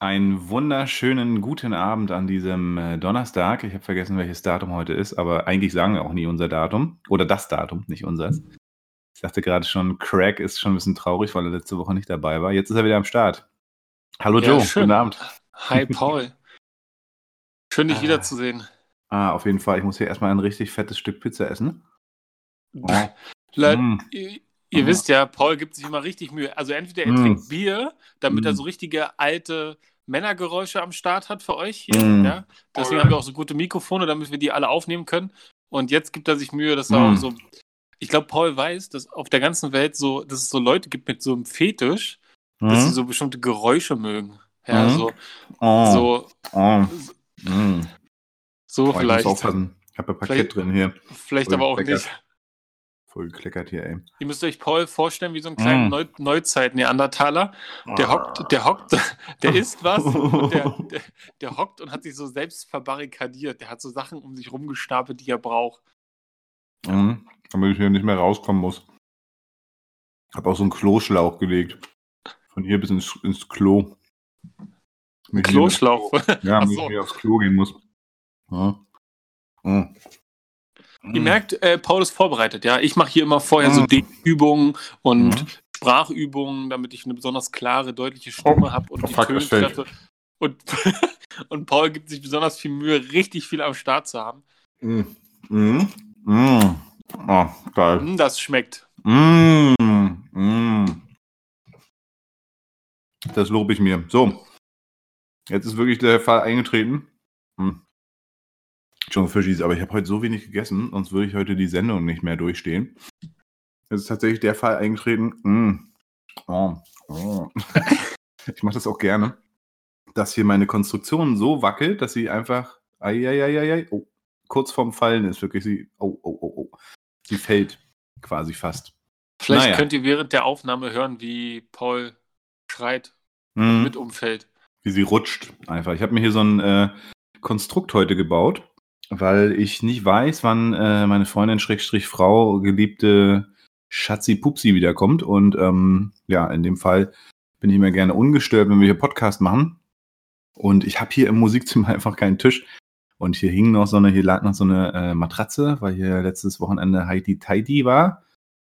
Einen wunderschönen guten Abend an diesem äh, Donnerstag. Ich habe vergessen, welches Datum heute ist, aber eigentlich sagen wir auch nie unser Datum. Oder das Datum, nicht unseres. Ich dachte gerade schon, Craig ist schon ein bisschen traurig, weil er letzte Woche nicht dabei war. Jetzt ist er wieder am Start. Hallo Ja, Joe, schön. guten Abend. Hi Paul. Schön, dich Ah. wiederzusehen. Ah, auf jeden Fall. Ich muss hier erstmal ein richtig fettes Stück Pizza essen. Oh. Leute, Mm. Ihr, Mhm. wisst ja, Paul gibt sich immer richtig Mühe. Also entweder er Mm. trinkt Bier, damit er Mm. so richtige alte Männergeräusche am Start hat für euch hier. Mm. Ja? Deswegen haben wir auch so gute Mikrofone, damit wir die alle aufnehmen können. Und jetzt gibt er sich Mühe, dass er auch so. Ich glaube, Paul weiß, dass auf der ganzen Welt so, dass es so Leute gibt mit so einem Fetisch, dass sie so bestimmte Geräusche mögen. Ja, Mhm. so, Oh. so, Oh. So Oh, ich muss vielleicht. aufpassen. Ich habe ein Paket Vielleicht- drin hier. Vielleicht aber auch lecker. nicht. Voll gekleckert hier, ey. Ihr müsst euch Paul vorstellen wie so einen kleinen Mm. Neu Neuzeit-Neandertaler. Der hockt, der hockt, der isst was und der, der, der hockt und hat sich so selbst verbarrikadiert. Der hat so Sachen um sich rumgestapelt, die er braucht. Mhm. Damit ich hier nicht mehr rauskommen muss. Hab auch so einen Kloschlauch gelegt. Von hier bis ins, ins Klo. Kloschlauch. hier- Ja, damit so. ich hier aufs Klo gehen muss. Ja. Mhm. Ihr merkt, äh, Paul ist vorbereitet, ja. Ich mache hier immer vorher so Mm. Dehnübungen und Mhm. Sprachübungen, damit ich eine besonders klare, deutliche Stimme habe und Oh, die Töne. Und, und Paul gibt sich besonders viel Mühe, richtig viel am Start zu haben. Mhm. Mhm. Mhm. Oh, geil. Hm, Das schmeckt. Mm, mm. Das lobe ich mir. So. Jetzt ist wirklich der Fall eingetreten. Hm. Schon Fischis, aber ich habe heute so wenig gegessen, sonst würde ich heute die Sendung nicht mehr durchstehen. Es ist tatsächlich der Fall eingetreten. Mm. Oh. Oh. ich mache das auch gerne, dass hier meine Konstruktion so wackelt, dass sie einfach ai, oh, kurz vorm Fallen ist. Wirklich sie. Oh, oh, oh, oh. Sie fällt quasi fast. Vielleicht Naja. könnt ihr während der Aufnahme hören, wie Paul schreit Mhm. mit umfällt. wie sie rutscht einfach. Ich habe mir hier so ein äh, Konstrukt heute gebaut, weil ich nicht weiß, wann äh, meine Freundin Schrägstrich Frau geliebte Schatzi Pupsi wiederkommt. Und ähm, ja, in dem Fall bin ich mir gerne ungestört, wenn wir hier Podcast machen. Und ich habe hier im Musikzimmer einfach keinen Tisch. Und hier hing noch so eine, hier lag noch so eine äh, Matratze, weil hier letztes Wochenende Heidi Tidy war.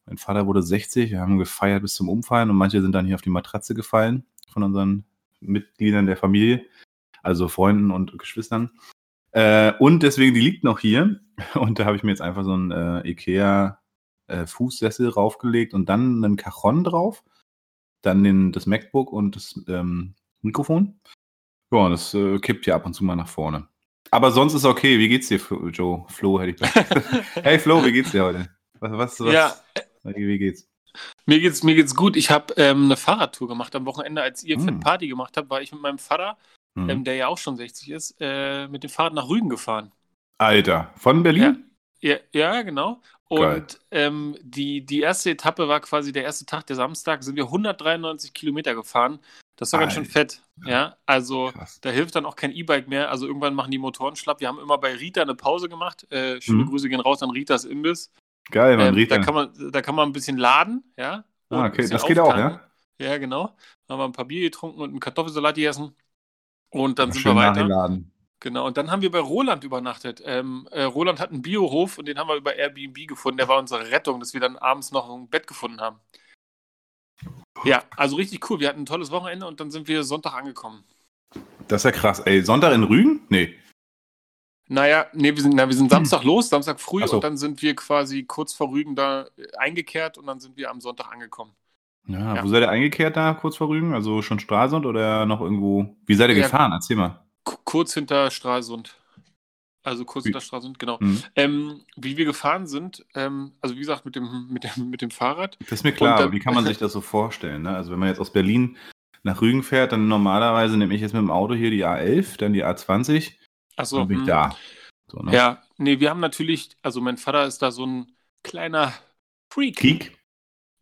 Mein Vater wurde 60, wir haben gefeiert bis zum Umfallen und manche sind dann hier auf die Matratze gefallen von unseren Mitgliedern der Familie, also Freunden und Geschwistern. Äh, und deswegen, die liegt noch hier. Und da habe ich mir jetzt einfach so einen äh, Ikea äh, Fußsessel raufgelegt und dann einen Cajon drauf, dann den, das MacBook und das ähm, Mikrofon. Ja, das äh, kippt ja ab und zu mal nach vorne. Aber sonst ist okay. Wie geht's dir, Joe? Flo hätte ich gesagt. Hey Flo, wie geht's dir heute? Was, was, was? ja, Wie, geht's? mir geht's, mir geht's gut. Ich habe ähm, eine Fahrradtour gemacht am Wochenende, als ihr Mm. Fett Party gemacht habt, war ich mit meinem Vater, Hm. ähm, der ja auch schon 60 ist, äh, mit dem Fahrrad nach Rügen gefahren. Alter, von Berlin? Ja, ja genau. Geil. Und ähm, die, die erste Etappe war quasi der erste Tag, der Samstag, sind wir 193 Kilometer gefahren. Das war ganz schön Alter. fett. Ja, also Krass. da hilft dann auch kein E-Bike mehr. Also irgendwann machen die Motoren schlapp. Wir haben immer bei Rita eine Pause gemacht. Äh, schöne Mhm. Grüße gehen raus an Ritas Imbiss. Geil, man Ähm, riecht da, ja. kann man, da kann man ein bisschen laden, ja. Ah, okay, das geht auch, ja? Ja, genau. Dann haben wir ein paar Bier getrunken und einen Kartoffelsalat gegessen. Und dann sind Schön wir weiter. nachgeladen. Genau. Und dann haben wir bei Roland übernachtet. Ähm, äh, Roland hat einen Biohof und den haben wir über Airbnb gefunden. Der war unsere Rettung, dass wir dann abends noch ein Bett gefunden haben. Ja, also richtig cool. Wir hatten ein tolles Wochenende und dann sind wir Sonntag angekommen. Das ist ja krass. Ey, Sonntag in Rügen? Nee. Naja, nee, wir sind, na, wir sind Samstag los, Samstag früh Ach so. und dann sind wir quasi kurz vor Rügen da äh, eingekehrt und dann sind wir am Sonntag angekommen. Ja, Ja. wo seid ihr eingekehrt da, kurz vor Rügen? Also schon Stralsund oder noch irgendwo? Wie seid ihr Ja. gefahren? Erzähl mal. Kurz hinter Stralsund. Also kurz Wie- hinter Stralsund, genau. Hm. Ähm, wie wir gefahren sind, ähm, also wie gesagt, mit dem, mit dem, mit dem Fahrrad. Das ist mir klar, dann- aber wie kann man sich das so vorstellen? Ne? Also wenn man jetzt aus Berlin nach Rügen fährt, dann normalerweise nehme ich jetzt mit dem Auto hier die A11, dann die A20, Achso, dann bin ich hm. da. So, ne? Ja, nee, wir haben natürlich, also mein Vater ist da so ein kleiner Freak. Geek?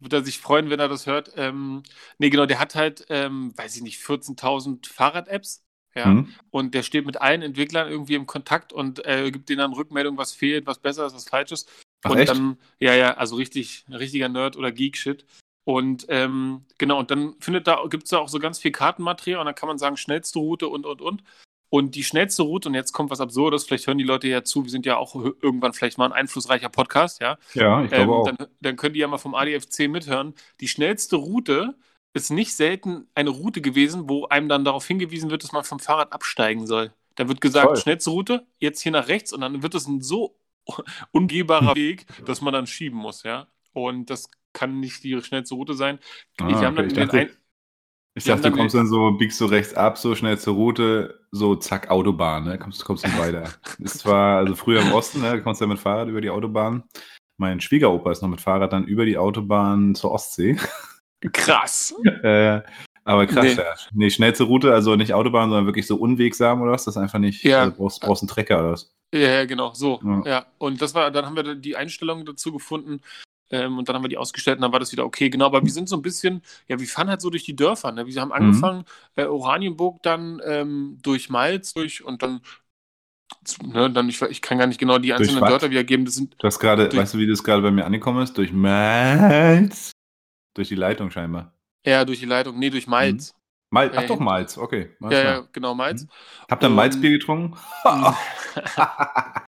Wird er sich freuen, wenn er das hört. Ähm, nee, genau, der hat halt, ähm, weiß ich nicht, 14.000 Fahrrad-Apps. Ja, Hm? und der steht mit allen Entwicklern irgendwie im Kontakt und äh, gibt denen dann Rückmeldung, was fehlt, was besser ist, was falsch ist. Ach, und echt? dann, ja, ja, also richtig, richtiger Nerd oder Geek-Shit. Und ähm, genau, und dann findet da, gibt es da auch so ganz viel Kartenmaterial und dann kann man sagen, schnellste Route und und und. Und die schnellste Route, und jetzt kommt was Absurdes, vielleicht hören die Leute ja zu, wir sind ja auch irgendwann vielleicht mal ein einflussreicher Podcast, ja. Ja, ich glaube Ähm, auch. dann, dann könnt ihr ja mal vom ADFC mithören. Die schnellste Route ist nicht selten eine Route gewesen, wo einem dann darauf hingewiesen wird, dass man vom Fahrrad absteigen soll. Da wird gesagt, Toll. schnellste Route, jetzt hier nach rechts und dann wird es ein so umgehbarer Weg, dass man dann schieben muss, ja. Und das kann nicht die schnellste Route sein. Ah, haben okay. Ich den dachte- ein, Ich dachte, du kommst dann so, biegst so rechts ab, so schnell zur Route, so zack, Autobahn, ne? Kommst, kommst nicht weiter. Ist zwar, also früher im Osten, ne? Kommst ja mit Fahrrad über die Autobahn. Mein Schwiegeropa ist noch mit Fahrrad dann über die Autobahn zur Ostsee. krass. äh, aber krass, Nee. ja. Nee, schnellste Route, also nicht Autobahn, sondern wirklich so unwegsam oder was? Das ist einfach nicht, Ja. also brauchst, brauchst einen Trecker oder was? Ja, ja, genau, so. Ja. Ja. Und das war, dann haben wir die Einstellung dazu gefunden ähm, und dann haben wir die ausgestellt und dann war das wieder okay. Genau, aber wir sind so ein bisschen, ja, wir fahren halt so durch die Dörfer. Ne? Wir haben angefangen, äh, Oranienburg dann ähm, durch Malz durch und dann, ne, dann ich, ich kann gar nicht genau die einzelnen? Dörfer wiedergeben. Das sind, Du hast gerade, weißt du, wie das gerade bei mir angekommen ist? Durch Malz. Durch die Leitung scheinbar. ja, durch die Leitung, nee, durch Malz. Mal, ach Äh, doch, Malz, okay. Malz, Ja, ja, genau, Malz. Habt ihr Malzbier getrunken?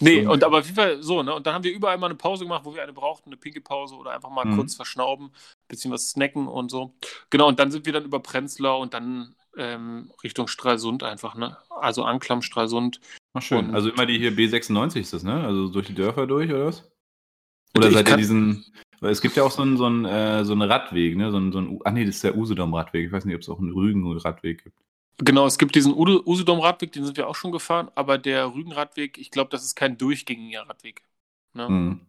Nee, und aber auf jeden Fall so, ne? Und dann haben wir überall mal eine Pause gemacht, wo wir eine brauchten, eine pinke Pause oder einfach mal Mhm. kurz verschnauben, bisschen was snacken und so. Genau, und dann sind wir dann über Prenzlau und dann ähm, Richtung Stralsund einfach, ne? Also Anklam, Stralsund. Ach schön. Und- also immer die hier B96 ist das, ne? Also durch die Dörfer durch, oder was? Oder Ich seid ihr diesen. Weil es gibt ja auch so einen, so einen, äh, so einen Radweg, ne? So einen, so einen, ah nee, das ist der Usedom-Radweg. Ich weiß nicht, ob es auch einen Rügen-Radweg gibt. Genau, es gibt diesen Usedom-Radweg, den sind wir auch schon gefahren, aber der Rügenradweg, ich glaube, das ist kein durchgängiger Radweg. Ne? Mhm.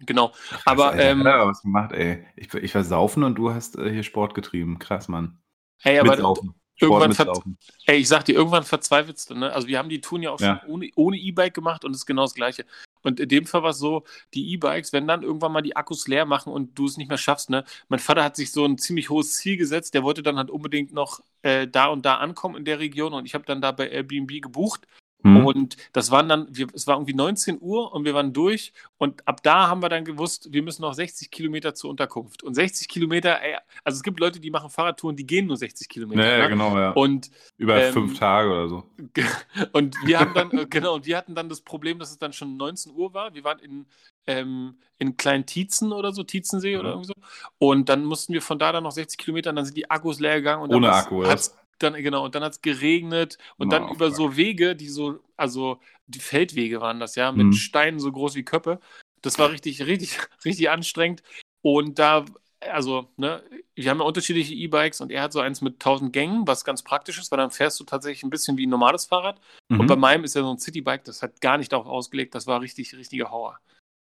Genau. Aber, Alter, ähm, was gemacht, ey. Ich, ich war saufen und du hast äh, hier Sport getrieben. Krass, Mann. Ey, aber mit Saufen. Sport irgendwann. Ey, ich sag dir, irgendwann verzweifelst du, ne? Also wir haben die Touren ja auch Ja. schon ohne ohne E-Bike gemacht und es ist genau das Gleiche. Und in dem Fall war es so, die E-Bikes, wenn dann irgendwann mal die Akkus leer machen und du es nicht mehr schaffst, ne? Mein Vater hat sich so ein ziemlich hohes Ziel gesetzt, der wollte dann halt unbedingt noch äh, da und da ankommen in der Region und ich habe dann da bei Airbnb gebucht Mhm. und das waren dann, wir, es war irgendwie 19 Uhr und wir waren durch und ab da haben wir dann gewusst, wir müssen noch 60 Kilometer zur Unterkunft. Und 60 Kilometer, also es gibt Leute, die machen Fahrradtouren, die gehen nur 60 Kilometer. Ja, ja, ne? genau, ja. Und Über ähm, fünf Tage oder so. und wir haben dann, äh, genau, und wir hatten dann das Problem, dass es dann schon 19 Uhr war. Wir waren in, ähm, in kleinen Tietzen oder so, Tietzensee oder Mhm. irgendwie so. Und dann mussten wir von da dann noch 60 Kilometer und dann sind die Akkus leer gegangen. Und Ohne Akku, oder hat's dann, genau, und dann hat es geregnet und Na, dann über fuck. so Wege, die so, also die Feldwege waren das, ja, mit Mhm. Steinen so groß wie Köppe. Das war richtig, richtig, richtig anstrengend. Und da, also, ne, wir haben ja unterschiedliche E-Bikes und er hat so eins mit 1000 Gängen, was ganz praktisch ist, weil dann fährst du tatsächlich ein bisschen wie ein normales Fahrrad. Und Mhm. bei meinem ist ja so ein Citybike, das hat gar nicht darauf ausgelegt, das war richtig, richtiger Hauer.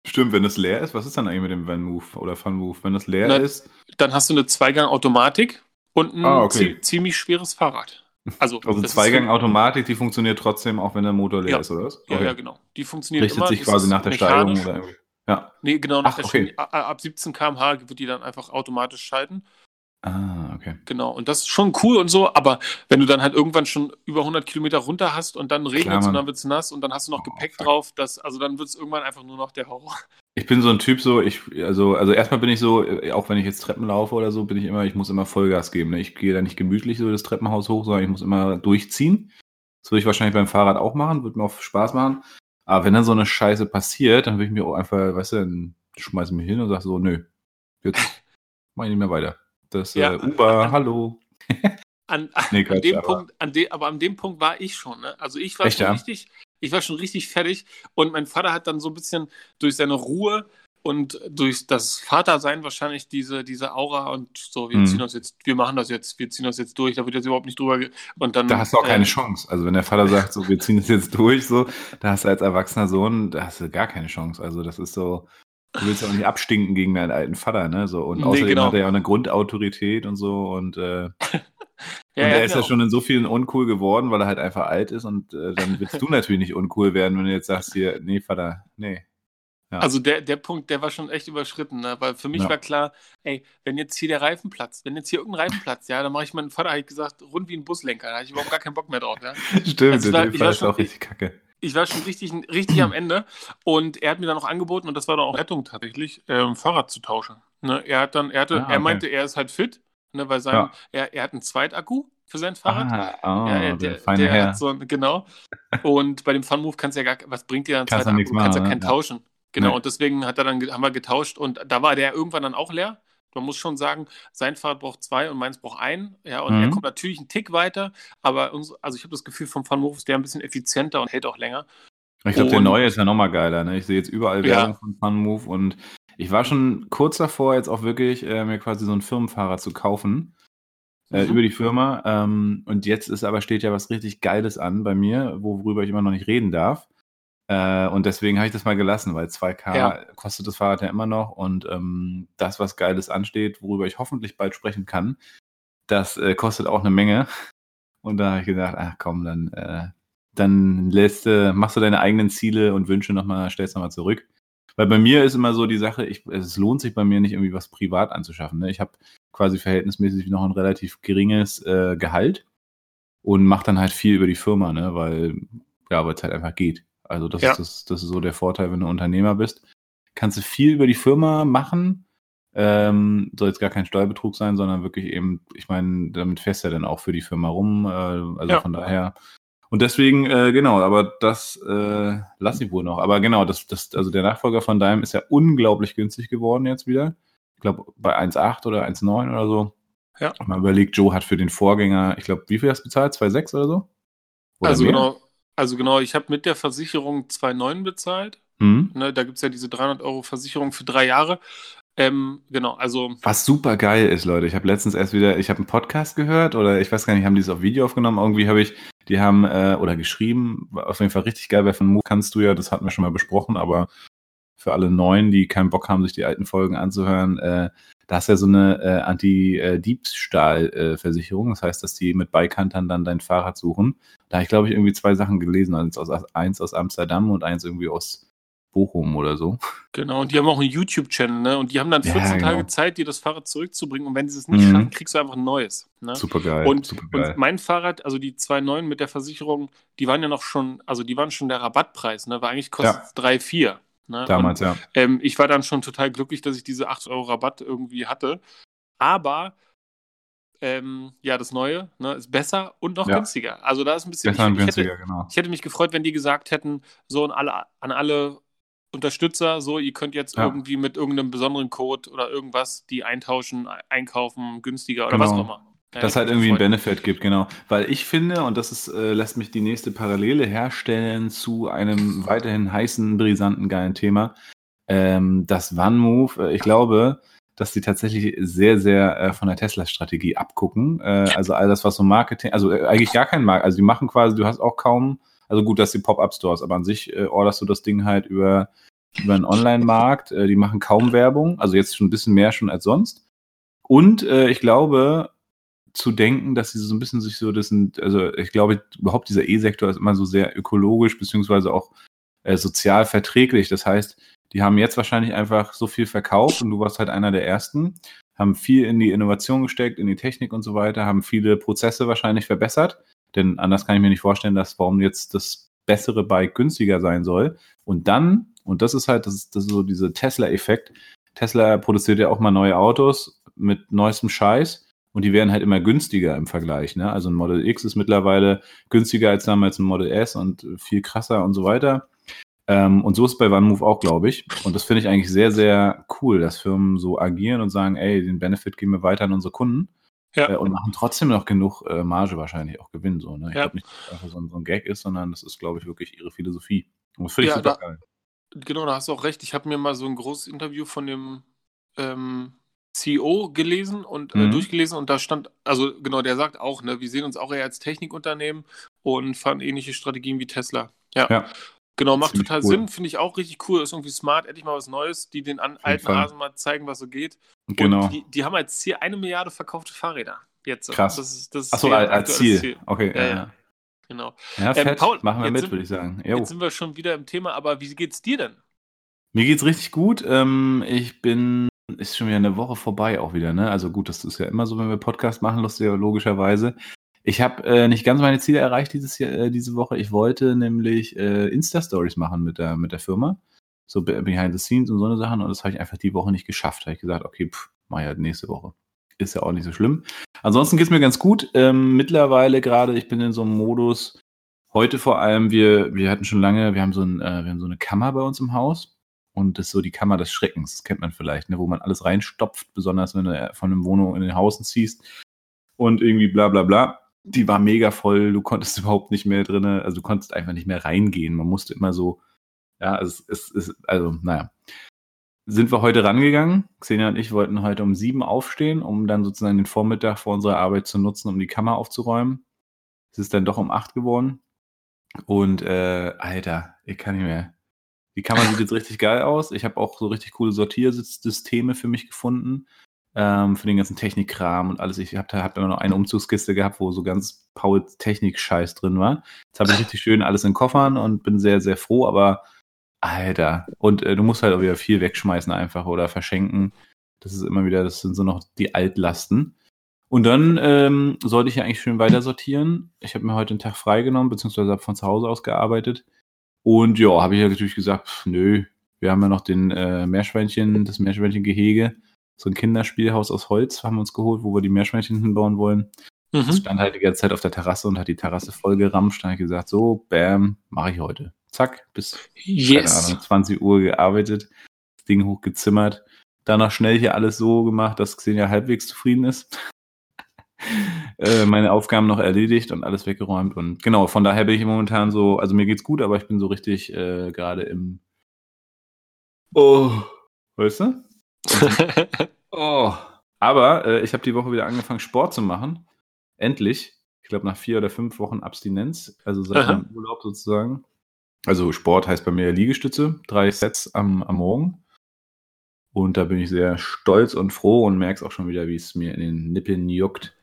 Stimmt, wenn das leer ist, was ist dann eigentlich mit dem Van Move oder Fun Move? Wenn das leer Na, ist, Dann hast du eine Zweigang-Automatik und ein Ah, okay. zie- ziemlich schweres Fahrrad. Also, also Zweigang-Automatik, die funktioniert trotzdem, auch wenn der Motor leer Ja. ist, oder was? Ja, Okay. ja, genau. Die funktioniert Richtet immer. sich quasi nach der Steigung oder irgendwie. Ja. Nee, genau, nach Ach, der okay. Ab 17 km/h wird die dann einfach automatisch schalten. Ah, okay. Genau. Und das ist schon cool und so, aber wenn du dann halt irgendwann schon über 100 Kilometer runter hast und dann regnet es und dann wird es nass und dann hast du noch Oh, Gepäck fuck. drauf, das, also dann wird es irgendwann einfach nur noch der Horror. Ich bin so ein Typ, so, ich, also, also erstmal bin ich so, äh, auch wenn ich jetzt Treppen laufe oder so, bin ich immer, ich muss immer Vollgas geben. Ne? Ich gehe da nicht gemütlich so das Treppenhaus hoch, sondern ich muss immer durchziehen. Das würde ich wahrscheinlich beim Fahrrad auch machen, würde mir auch Spaß machen. Aber wenn dann so eine Scheiße passiert, dann würde ich mir auch einfach, weißt du, dann schmeiße ich mich hin und sage so, nö, jetzt mach ich nicht mehr weiter. Das Ja. äh, Uber, hallo. An, Nee, an Quatsch, dem aber- Punkt, an de, aber an dem Punkt war ich schon. Ne? Also ich war Echt, schon ja? richtig, ich war schon richtig fertig und mein Vater hat dann so ein bisschen durch seine Ruhe und durch das Vatersein wahrscheinlich diese, diese Aura und so, wir Mhm. ziehen uns jetzt, wir machen das jetzt, wir ziehen das jetzt durch, da wird jetzt überhaupt nicht drüber und dann. Da hast du auch keine äh, Chance. Also wenn der Vater sagt, so, wir ziehen das jetzt durch, so, da hast du als erwachsener Sohn, da hast du gar keine Chance. Also das ist so, du willst ja auch nicht abstinken gegen deinen alten Vater, ne? So, und Nee, außerdem genau. hat er ja auch eine Grundautorität und so und, äh, Ja, und er ist ja auch- schon in so vielen uncool geworden, weil er halt einfach alt ist und äh, dann willst du natürlich nicht uncool werden, wenn du jetzt sagst hier, nee, Vater, nee. Ja. Also der, der Punkt, der war schon echt überschritten, ne? weil für mich Ja. war klar, ey, wenn jetzt hier der Reifen platzt, wenn jetzt hier irgendein Reifen platzt, ja, dann mache ich meinen Vater halt gesagt, rund wie ein Buslenker, da hatte ich überhaupt gar keinen Bock mehr drauf, ja. Stimmt, Also war- ich war schon- auch richtig kacke. ich war schon richtig, richtig am Ende und er hat mir dann noch angeboten, und das war dann auch Rettung tatsächlich, ähm, Fahrrad zu tauschen. Ne? Er hat dann, er hatte, ah, okay. er meinte, er ist halt fit, ne, weil sein, ja. er, er hat einen Zweitakku für sein Fahrrad. Ah, oh, ja, er, der, der, der hat so ein, genau. Und bei dem Fun-Move kannst du ja gar, was bringt dir dann Zweitakku? Du kannst ja keinen ne? tauschen. Genau, nee. und deswegen hat er dann, haben wir getauscht und da war der irgendwann dann auch leer. Man muss schon sagen, sein Fahrrad braucht zwei und meins braucht einen. Ja, und mhm. er kommt natürlich einen Tick weiter, aber uns, also ich habe das Gefühl, vom Funmove ist der ein bisschen effizienter und hält auch länger. Ich glaube, der neue ist ja nochmal geiler. Ne? Ich sehe jetzt überall Werbung ja. von Funmove und ich war schon kurz davor, jetzt auch wirklich äh, mir quasi so ein Firmenfahrrad zu kaufen. Äh, mhm. über die Firma. Ähm, und jetzt ist aber steht ja was richtig Geiles an bei mir, worüber ich immer noch nicht reden darf. Äh, und deswegen habe ich das mal gelassen, weil 2K ja. kostet das Fahrrad ja immer noch. Und ähm, das, was Geiles ansteht, worüber ich hoffentlich bald sprechen kann, das äh, kostet auch eine Menge. Und da habe ich gedacht, ach komm, dann, äh, dann lässt, äh, machst du deine eigenen Ziele und Wünsche nochmal, stellst nochmal zurück. Weil bei mir ist immer so die Sache, ich, es lohnt sich bei mir nicht irgendwie was privat anzuschaffen. Ne? Ich habe quasi verhältnismäßig noch ein relativ geringes äh, Gehalt und mache dann halt viel über die Firma, ne? weil ja, weil es halt einfach geht. Also das, ja. ist das, das ist so der Vorteil, wenn du Unternehmer bist. Kannst du viel über die Firma machen. Ähm, soll jetzt gar kein Steuerbetrug sein, sondern wirklich eben, ich meine, damit fährst du ja dann auch für die Firma rum. Äh, also ja. von daher. Und deswegen, äh, genau, aber das äh, lasse ich wohl noch. Aber genau, das, das, also der Nachfolger von deinem ist ja unglaublich günstig geworden jetzt wieder. Ich glaube bei 1,8 oder 1,9 oder so. Ja. Man überlegt, Joe hat für den Vorgänger, ich glaube, wie viel hast du bezahlt? 2,6 oder so? Oder also mehr? genau, also genau, ich habe mit der Versicherung 2,9 bezahlt. Mhm. Ne, da gibt es ja diese 300 Euro Versicherung für drei Jahre. Ähm, genau, also. Was super geil ist, Leute. Ich habe letztens erst wieder, ich habe einen Podcast gehört oder ich weiß gar nicht, haben die es auf Video aufgenommen. Irgendwie habe ich, die haben, äh, oder geschrieben, auf jeden Fall richtig geil, weil von Mu kannst du ja, das hatten wir schon mal besprochen, aber für alle Neuen, die keinen Bock haben, sich die alten Folgen anzuhören, äh, da du ja so eine äh, Anti-Diebstahl-Versicherung. das heißt, dass die mit Beikantern dann dein Fahrrad suchen. Da habe ich, glaube ich, irgendwie zwei Sachen gelesen. Aus, eins aus Amsterdam und eins irgendwie aus Bochum oder so. Genau, und die haben auch einen YouTube-Channel, ne? Und die haben dann 14 ja, genau. Tage Zeit, dir das Fahrrad zurückzubringen. Und wenn sie es nicht mhm. schaffen, kriegst du einfach ein neues. Ne? Super geil. Und, super geil. und mein Fahrrad, also die 2.9 mit der Versicherung, die waren ja noch schon, also die waren schon der Rabattpreis, ne? Weil eigentlich kostet es ja. 3,4. Ne? Damals, und, ja. Ähm, ich war dann schon total glücklich, dass ich diese 8 Euro Rabatt irgendwie hatte. Aber ähm, ja, das Neue ne, ist besser und noch ja. günstiger. Also da ist ein bisschen. Besser ich, und günstiger, hätte, genau. Ich hätte mich gefreut, wenn die gesagt hätten, so an alle, an alle Unterstützer, so, ihr könnt jetzt ja. irgendwie mit irgendeinem besonderen Code oder irgendwas die eintauschen, einkaufen, günstiger oder genau. was auch immer. Ja, Dass halt irgendwie ein Benefit gibt, genau. Weil ich finde, und das ist, äh, lässt mich die nächste Parallele herstellen zu einem weiterhin heißen, brisanten, geilen Thema. Ähm, das One-Move, äh, ich glaube, dass die tatsächlich sehr, sehr äh, von der Tesla-Strategie abgucken. Äh, also all das, was so Marketing, also äh, eigentlich gar kein Markt, also die machen quasi, du hast auch kaum, also gut, dass die Pop-Up-Stores, aber an sich äh, orderst du das Ding halt über, über einen Online-Markt, äh, die machen kaum Werbung, also jetzt schon ein bisschen mehr schon als sonst. Und äh, ich glaube, zu denken, dass sie so ein bisschen sich so, das sind, also ich glaube, überhaupt dieser E-Sektor ist immer so sehr ökologisch beziehungsweise auch äh, sozial verträglich. Das heißt, die haben jetzt wahrscheinlich einfach so viel verkauft und du warst halt einer der ersten, haben viel in die Innovation gesteckt, in die Technik und so weiter, haben viele Prozesse wahrscheinlich verbessert. Denn anders kann ich mir nicht vorstellen, dass warum jetzt das bessere Bike günstiger sein soll. Und dann, und das ist halt, das ist, das ist so dieser Tesla-Effekt. Tesla produziert ja auch mal neue Autos mit neuestem Scheiß und die werden halt immer günstiger im Vergleich. Ne? Also ein Model X ist mittlerweile günstiger als damals ein Model S und viel krasser und so weiter. Ähm, und so ist es bei OneMove auch, glaube ich. Und das finde ich eigentlich sehr, sehr cool, dass Firmen so agieren und sagen, ey, den Benefit geben wir weiter an unsere Kunden. Ja. Äh, und machen trotzdem noch genug äh, Marge wahrscheinlich auch Gewinn. So, ne? Ich ja. glaube nicht, dass das einfach so ein, so ein, Gag ist, sondern das ist, glaube ich, wirklich ihre Philosophie. Und das finde ich ja, super da, geil. Genau, da hast du auch recht. Ich habe mir mal so ein großes Interview von dem ähm, CEO gelesen und äh, mhm. durchgelesen und da stand, also genau, der sagt auch, ne, wir sehen uns auch eher als Technikunternehmen und fahren ähnliche Strategien wie Tesla. Ja. ja. Genau, macht total cool. Sinn, finde ich auch richtig cool. Ist irgendwie smart, endlich mal was Neues, die den an, alten Hasen mal zeigen, was so geht. Genau. Die, die, haben als Ziel eine Milliarde verkaufte Fahrräder. Jetzt. Krass. Das ist, das Achso, als Ziel. Ziel. Okay. Ja, ja. ja. Genau. Ja, ähm, Paul, Machen wir mit, würde ich sagen. Jo. Jetzt sind wir schon wieder im Thema, aber wie geht's dir denn? Mir geht's richtig gut. Ähm, ich bin, ist schon wieder eine Woche vorbei auch wieder, ne? Also gut, das ist ja immer so, wenn wir Podcast machen, lustig, logischerweise. Ich habe äh, nicht ganz meine Ziele erreicht dieses Jahr, äh, diese Woche. Ich wollte nämlich äh, Insta-Stories machen mit der, mit der Firma. So behind the scenes und so eine Sachen. Und das habe ich einfach die Woche nicht geschafft. Da habe ich gesagt, okay, pff, mach ich halt nächste Woche. Ist ja auch nicht so schlimm. Ansonsten geht's mir ganz gut. Ähm, mittlerweile gerade, ich bin in so einem Modus, heute vor allem, wir, wir hatten schon lange, wir haben so, ein, äh, wir haben so eine Kammer bei uns im Haus. Und das ist so die Kammer des Schreckens, das kennt man vielleicht, ne, wo man alles reinstopft, besonders wenn du von einem Wohnung in den Hausen ziehst und irgendwie bla bla bla. Die war mega voll, du konntest überhaupt nicht mehr drinnen, also du konntest einfach nicht mehr reingehen. Man musste immer so, ja, es ist, es, also, naja. Sind wir heute rangegangen. Xenia und ich wollten heute um sieben aufstehen, um dann sozusagen den Vormittag vor unserer Arbeit zu nutzen, um die Kammer aufzuräumen. Es ist dann doch um acht geworden. Und äh, Alter, ich kann nicht mehr. Die Kammer sieht jetzt richtig geil aus. Ich habe auch so richtig coole Sortiersysteme für mich gefunden. Ähm, für den ganzen Technikkram und alles. Ich habe da hab immer noch eine Umzugskiste gehabt, wo so ganz Paul Technik-Scheiß drin war. Jetzt habe ich richtig schön alles in Koffern und bin sehr, sehr froh, aber Alter. Und äh, du musst halt auch wieder viel wegschmeißen einfach oder verschenken. Das ist immer wieder, das sind so noch die Altlasten. Und dann ähm, sollte ich ja eigentlich schön weiter sortieren. Ich habe mir heute einen Tag freigenommen, beziehungsweise habe von zu Hause aus gearbeitet. Und ja, habe ich ja natürlich gesagt, pf, nö, wir haben ja noch den äh, Meerschweinchen, das Meerschweinchen-Gehege, so ein Kinderspielhaus aus Holz haben wir uns geholt, wo wir die Meerschweinchen hinbauen wollen. Mhm. Das stand halt die ganze Zeit auf der Terrasse und hat die Terrasse voll geramscht. Dann habe ich gesagt, so, bam, mache ich heute. Zack, bis yes. Ahnung, 20 Uhr gearbeitet, das Ding hochgezimmert. Danach schnell hier alles so gemacht, dass Xenia halbwegs zufrieden ist. Äh, meine Aufgaben noch erledigt und alles weggeräumt. Und genau, von daher bin ich momentan so, also mir geht's gut, aber ich bin so richtig äh, gerade im Oh, weißt du? oh. Aber äh, ich habe die Woche wieder angefangen, Sport zu machen. Endlich. Ich glaube, nach vier oder fünf Wochen Abstinenz, also seit Aha. meinem Urlaub sozusagen. Also Sport heißt bei mir Liegestütze, drei Sets am, am Morgen. Und da bin ich sehr stolz und froh und merke es auch schon wieder, wie es mir in den Nippeln juckt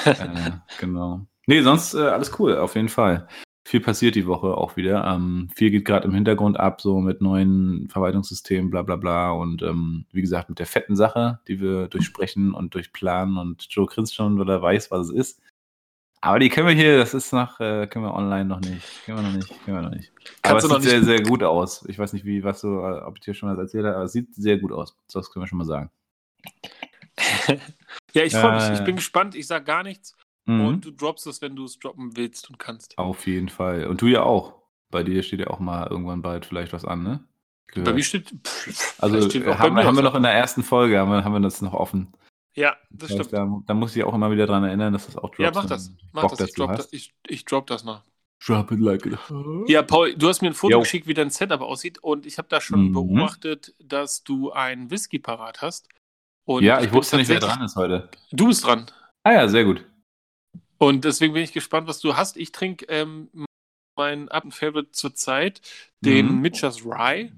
äh, genau. Nee, sonst äh, alles cool, auf jeden Fall. Viel passiert die Woche auch wieder. Ähm, viel geht gerade im Hintergrund ab, so mit neuen Verwaltungssystemen, bla bla bla. Und ähm, wie gesagt, mit der fetten Sache, die wir durchsprechen und durchplanen. Und Joe grinst schon, weil er weiß, was es ist. Aber die können wir hier, das ist noch, äh, können wir online noch nicht. Können wir noch nicht, können wir noch nicht. Kannst aber es sieht sehr, sehr gut aus. Ich weiß nicht, wie, was du, ob ich dir schon mal erzählt habe, aber es sieht sehr gut aus. Das können wir schon mal sagen. Ja, ich freue mich. Äh, ich bin gespannt. Ich sage gar nichts. Mhm. Und du droppst es, wenn du es droppen willst und kannst. Auf jeden Fall. Und du ja auch. Bei dir steht ja auch mal irgendwann bald vielleicht was an, ne? Gehört. Bei mir steht. Pff, also steht haben, haben wir noch in der ersten Folge, haben wir, haben wir das noch offen. Ja, das, das stimmt. da, da, muss ich auch immer wieder dran erinnern, dass das auch droppt. Ja, mach das. Mach Bock, das. Ich drop, das. Ich, ich drop das noch. Drop it like it. Ja, Paul, du hast mir ein Foto Yo. geschickt, wie dein Setup aussieht. Und ich habe da schon mhm. beobachtet, dass du einen Whisky parat hast. Und ja, ich, ich wusste nicht, wer dran ist heute. Du bist dran. Ah ja, sehr gut. Und deswegen bin ich gespannt, was du hast. Ich trinke ähm, meinen Abend-Favorite zurzeit, den mhm. Mitchers Rye.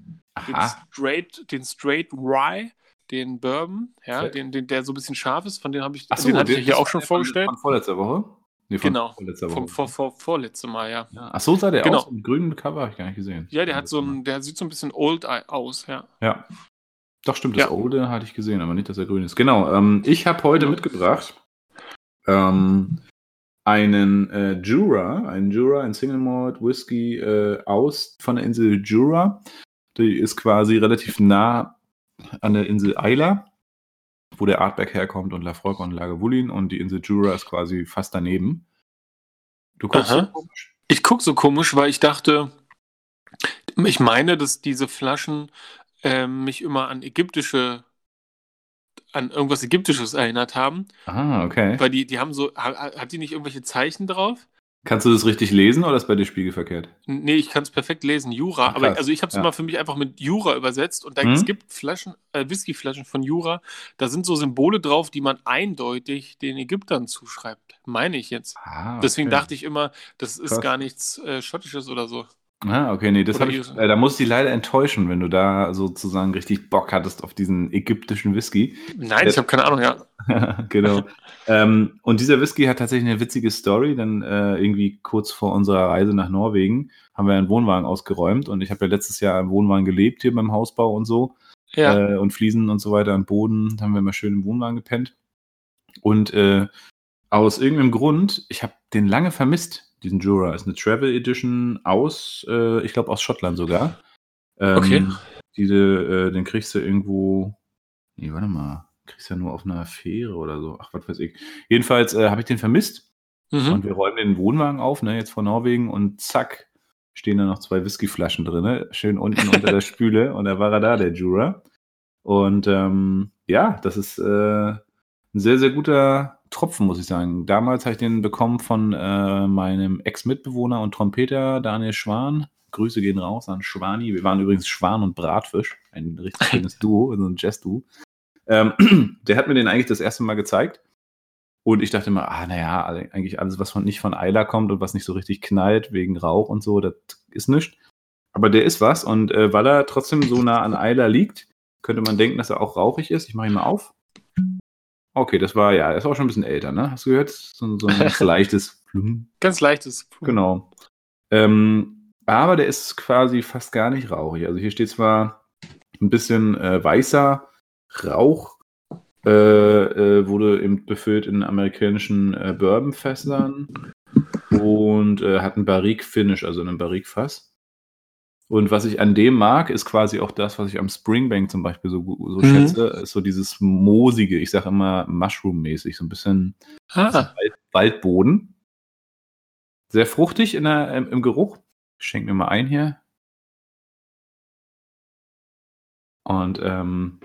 Den Straight, den Straight Rye, den Bourbon, ja, den, den, der so ein bisschen scharf ist. Von dem habe ich, so, den hatte ich hier auch schon vorgestellt. Von vorletzter Woche? Nee, von genau, vorletzter Woche. Vom, vor, vor, vorletzte Mal, ja. ja. Ach so sah der genau. aus. Im grünen Cover habe ich gar nicht gesehen. Ja, der hat so ein, der sieht so ein bisschen old aus, ja. Ja, doch, stimmt, das ja. Ode hatte ich gesehen, aber nicht, dass er grün ist. Genau, ähm, ich habe heute mitgebracht ähm, einen äh, Jura, einen Jura, ein Single Malt Whisky äh, aus von der Insel Jura. Die ist quasi relativ nah an der Insel Isla, wo der Artberg herkommt und Lafroig und Lagavulin und die Insel Jura ist quasi fast daneben. Du guckst Aha. so komisch? Ich gucke so komisch, weil ich dachte, ich meine, dass diese Flaschen ähm, mich immer an ägyptische, an irgendwas Ägyptisches erinnert haben. Ah, okay. Weil die, die haben so, hat die nicht irgendwelche Zeichen drauf? Kannst du das richtig lesen oder ist bei dir spiegelverkehrt? Nee, ich kann es perfekt lesen, Jura. Ach, aber also ich habe es ja. immer für mich einfach mit Jura übersetzt und da, mhm. es gibt Flaschen, äh, Whiskyflaschen von Jura, da sind so Symbole drauf, die man eindeutig den Ägyptern zuschreibt. Meine ich jetzt. Ah, okay. Deswegen dachte ich immer, das ist Krass. gar nichts äh, Schottisches oder so. Ah, okay, nee, das habe ich, äh, da muss ich leider enttäuschen, wenn du da sozusagen richtig Bock hattest auf diesen ägyptischen Whisky. Nein, ich habe keine Ahnung, ja. genau. ähm, und dieser Whisky hat tatsächlich eine witzige Story, denn äh, irgendwie kurz vor unserer Reise nach Norwegen haben wir einen Wohnwagen ausgeräumt und ich habe ja letztes Jahr im Wohnwagen gelebt hier beim Hausbau und so. Ja. Äh, und Fliesen und so weiter am Boden, haben wir immer schön im Wohnwagen gepennt. Und äh, Aus irgendeinem Grund, ich habe den lange vermisst, diesen Jura. Ist eine Travel Edition aus, äh, ich glaube aus Schottland sogar. Ähm, Okay. Diese, äh, den kriegst du irgendwo. Nee, warte mal. Kriegst du ja nur auf einer Fähre oder so. Ach, was weiß ich. Jedenfalls äh, habe ich den vermisst. Mhm. Und wir räumen den Wohnwagen auf, ne, jetzt vor Norwegen und zack, stehen da noch zwei Whiskyflaschen drin, ne, schön unten unter der Spüle und da war er da, der Jura. Und ähm, ja, das ist äh, ein sehr, sehr guter Tropfen, muss ich sagen. Damals habe ich den bekommen von äh, meinem Ex-Mitbewohner und Trompeter Daniel Schwan. Grüße gehen raus an Schwani. Wir waren übrigens Schwan und Bratfisch, ein richtig schönes Duo, so ein Jazz-Duo. Ähm, der hat mir den eigentlich das erste Mal gezeigt. Und ich dachte immer, ah, naja, eigentlich alles, was von, nicht von Eiler kommt und was nicht so richtig knallt, wegen Rauch und so, das ist nichts. Aber der ist was. Und äh, weil er trotzdem so nah an Eiler liegt, könnte man denken, dass er auch rauchig ist. Ich mache ihn mal auf. Okay, das war, ja, er ist auch schon ein bisschen älter, ne? Hast du gehört? So, so ein ganz leichtes Plum. Ganz leichtes. Genau. Ähm, aber der ist quasi fast gar nicht rauchig. Also hier steht zwar ein bisschen äh, weißer Rauch, äh, äh, wurde eben befüllt in amerikanischen äh, Bourbonfässern und äh, hat einen Barrique-Finish, also einen Barrique-Fass. Und was ich an dem mag, ist quasi auch das, was ich am Springbank zum Beispiel so, so Mhm. schätze, ist so dieses moosige, ich sage immer Mushroom-mäßig, so ein bisschen Ah, Wald, Waldboden. Sehr fruchtig in der, im, im Geruch. Ich schenke mir mal ein hier. Und ähm,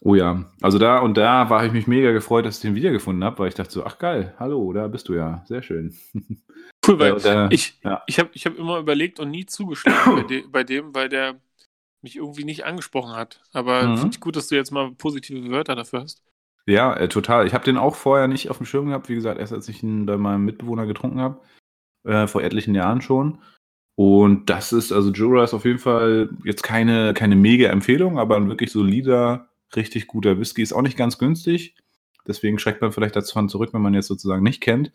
oh ja, also da und da war ich mich mega gefreut, dass ich den wiedergefunden habe, weil ich dachte so, ach geil, hallo, da bist du ja, sehr schön. cool, weil Ja, äh, ich, ja. ich habe ich hab immer überlegt und nie zugeschlagen bei, de, bei dem, weil der mich irgendwie nicht angesprochen hat. Aber Mhm. finde ich gut, dass du jetzt mal positive Wörter dafür hast. Ja, äh, total. Ich habe den auch vorher nicht auf dem Schirm gehabt, wie gesagt, erst als ich ihn bei meinem Mitbewohner getrunken habe, äh, vor etlichen Jahren schon. Und das ist, also Jura ist auf jeden Fall jetzt keine, keine mega Empfehlung, aber ein wirklich solider, richtig guter Whisky. Ist auch nicht ganz günstig. Deswegen schreckt man vielleicht davon zurück, wenn man jetzt sozusagen nicht kennt.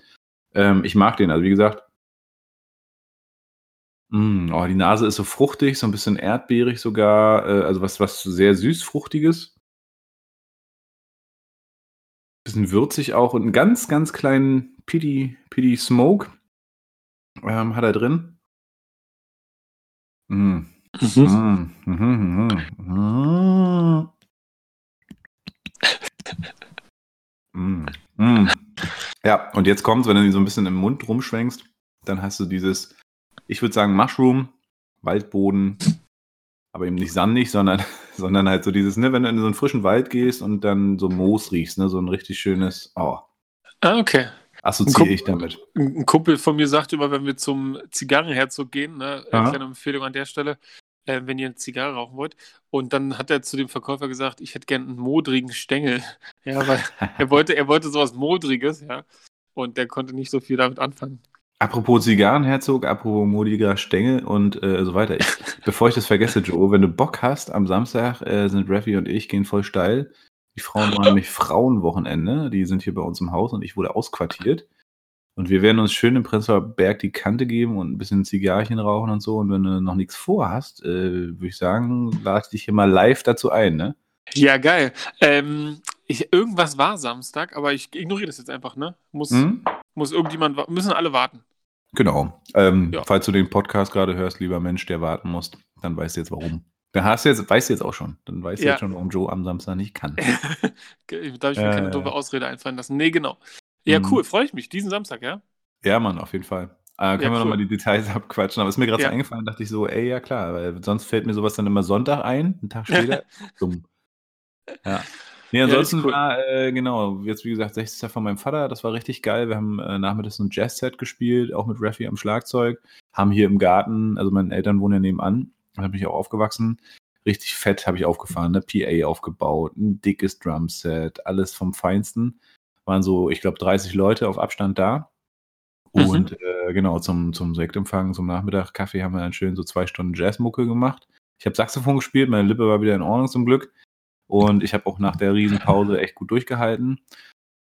Ähm, ich mag den, also wie gesagt. Mm, oh, die Nase ist so fruchtig, so ein bisschen erdbeerig sogar, äh, also was, was sehr süß-fruchtiges bisschen würzig auch und einen ganz, ganz kleinen Pity, Pity Smoke ähm, hat er drin. Mm. Mhm. Mm, mhm, mhm, mm. Mm. Ja, und jetzt kommt's, wenn du ihn so ein bisschen im Mund rumschwenkst, dann hast du dieses, ich würde sagen, Mushroom, Waldboden, aber eben nicht sandig, sondern, sondern halt so dieses, ne, wenn du in so einen frischen Wald gehst und dann so Moos riechst, ne, so ein richtig schönes, oh, Ah, okay. assoziiere ich damit. Ein Kumpel von mir sagt immer, wenn wir zum Zigarrenherzog gehen, ne, Aha. kleine Empfehlung an der Stelle, äh, wenn ihr eine Zigarre rauchen wollt. Und dann hat er zu dem Verkäufer gesagt, ich hätte gern einen modrigen Stängel. Ja, weil er wollte, er wollte sowas Modriges, ja. Und der konnte nicht so viel damit anfangen. Apropos Zigarrenherzog, apropos modiger Stängel und äh, so weiter. Ich, bevor ich das vergesse, Joe, wenn du Bock hast, am Samstag äh, sind Raffi und ich gehen voll steil. Die Frauen waren nämlich Frauenwochenende. Die sind hier bei uns im Haus und ich wurde ausquartiert. Und wir werden uns schön im Prenzlauer Berg die Kante geben und ein bisschen Zigarrchen rauchen und so. Und wenn du noch nichts vorhast, äh, würde ich sagen, lade ich dich hier mal live dazu ein, ne? Ja, geil. Ähm, ich, irgendwas war Samstag, aber ich ignoriere das jetzt einfach, ne? Muss, Hm? muss irgendjemand, müssen alle warten. Genau. Ähm, Ja. Falls du den Podcast gerade hörst, lieber Mensch, der warten musst, dann weißt du jetzt warum. Dann hast du jetzt, weißt du jetzt auch schon. Dann weißt du Ja. jetzt schon, warum Joe am Samstag nicht kann. Darf ich mir keine Äh. doofe Ausrede einfallen lassen? Nee, genau. Ja, Mhm. cool, freue ich mich. Diesen Samstag, ja? Ja, Mann, auf jeden Fall. Äh, können wir cool. nochmal die Details abquatschen. Aber ist mir gerade Ja. so eingefallen, dachte ich so, ey, ja klar, weil sonst fällt mir sowas dann immer Sonntag ein, einen Tag später. Dumm. Ja. Nee, Ja, ansonsten ist cool. war, äh, genau, jetzt wie gesagt, 60. von meinem Vater, das war richtig geil. Wir haben äh, nachmittags ein Jazz-Set gespielt, auch mit Raffi am Schlagzeug. Haben hier im Garten, also meine Eltern wohnen ja nebenan, da bin ich auch aufgewachsen. Richtig fett habe ich aufgefahren, ne? PA aufgebaut, ein dickes Drumset, alles vom Feinsten. Waren so, ich glaube, 30 Leute auf Abstand da. Mhm. Und äh, genau, zum, zum Sektempfang, zum Nachmittag, Kaffee haben wir dann schön so zwei Stunden Jazzmucke gemacht. Ich habe Saxophon gespielt, meine Lippe war wieder in Ordnung zum Glück. Und ich habe auch nach der Riesenpause echt gut durchgehalten.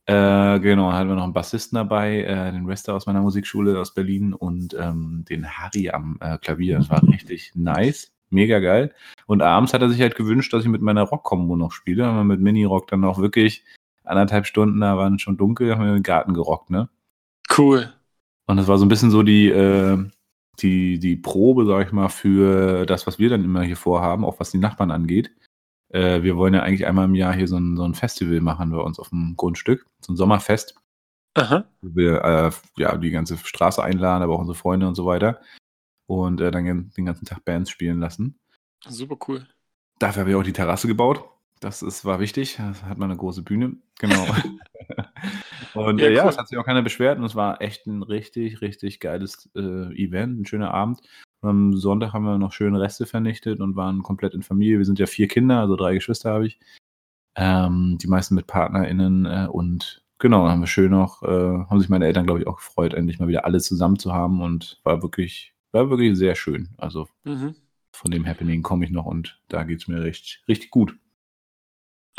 Äh, genau, dann hatten wir noch einen Bassisten dabei, äh, den Rester aus meiner Musikschule aus Berlin und ähm, den Harry am äh, Klavier. Das war richtig nice, mega geil. Und abends hat er sich halt gewünscht, dass ich mit meiner Rock-Kombo noch spiele. Haben wir mit Mini-Rock dann auch wirklich anderthalb Stunden, da waren schon dunkel, haben wir den Garten gerockt, ne? Cool. Und das war so ein bisschen so die, äh, die, die Probe, sag ich mal, für das, was wir dann immer hier vorhaben, auch was die Nachbarn angeht. Äh, wir wollen ja eigentlich einmal im Jahr hier so ein, so ein Festival machen bei uns auf dem Grundstück, so ein Sommerfest. Aha. Wo wir äh, ja die ganze Straße einladen, aber auch unsere Freunde und so weiter. Und äh, dann den ganzen Tag Bands spielen lassen. Super cool. Dafür habe ich auch die Terrasse gebaut. Das ist, war wichtig. Da hat man eine große Bühne. Genau. und Ja, äh, ja, cool. es hat sich auch keiner beschwert und es war echt ein richtig, richtig geiles äh, Event, ein schöner Abend. Und am Sonntag haben wir noch schöne Reste vernichtet und waren komplett in Familie. Wir sind ja vier Kinder, also drei Geschwister habe ich. Ähm, die meisten mit PartnerInnen äh, und genau, haben wir schön noch, äh, haben sich meine Eltern, glaube ich, auch gefreut, endlich mal wieder alle zusammen zu haben und war wirklich, war wirklich sehr schön. Also Mhm. von dem Happening komme ich noch und da geht es mir richtig, richtig gut.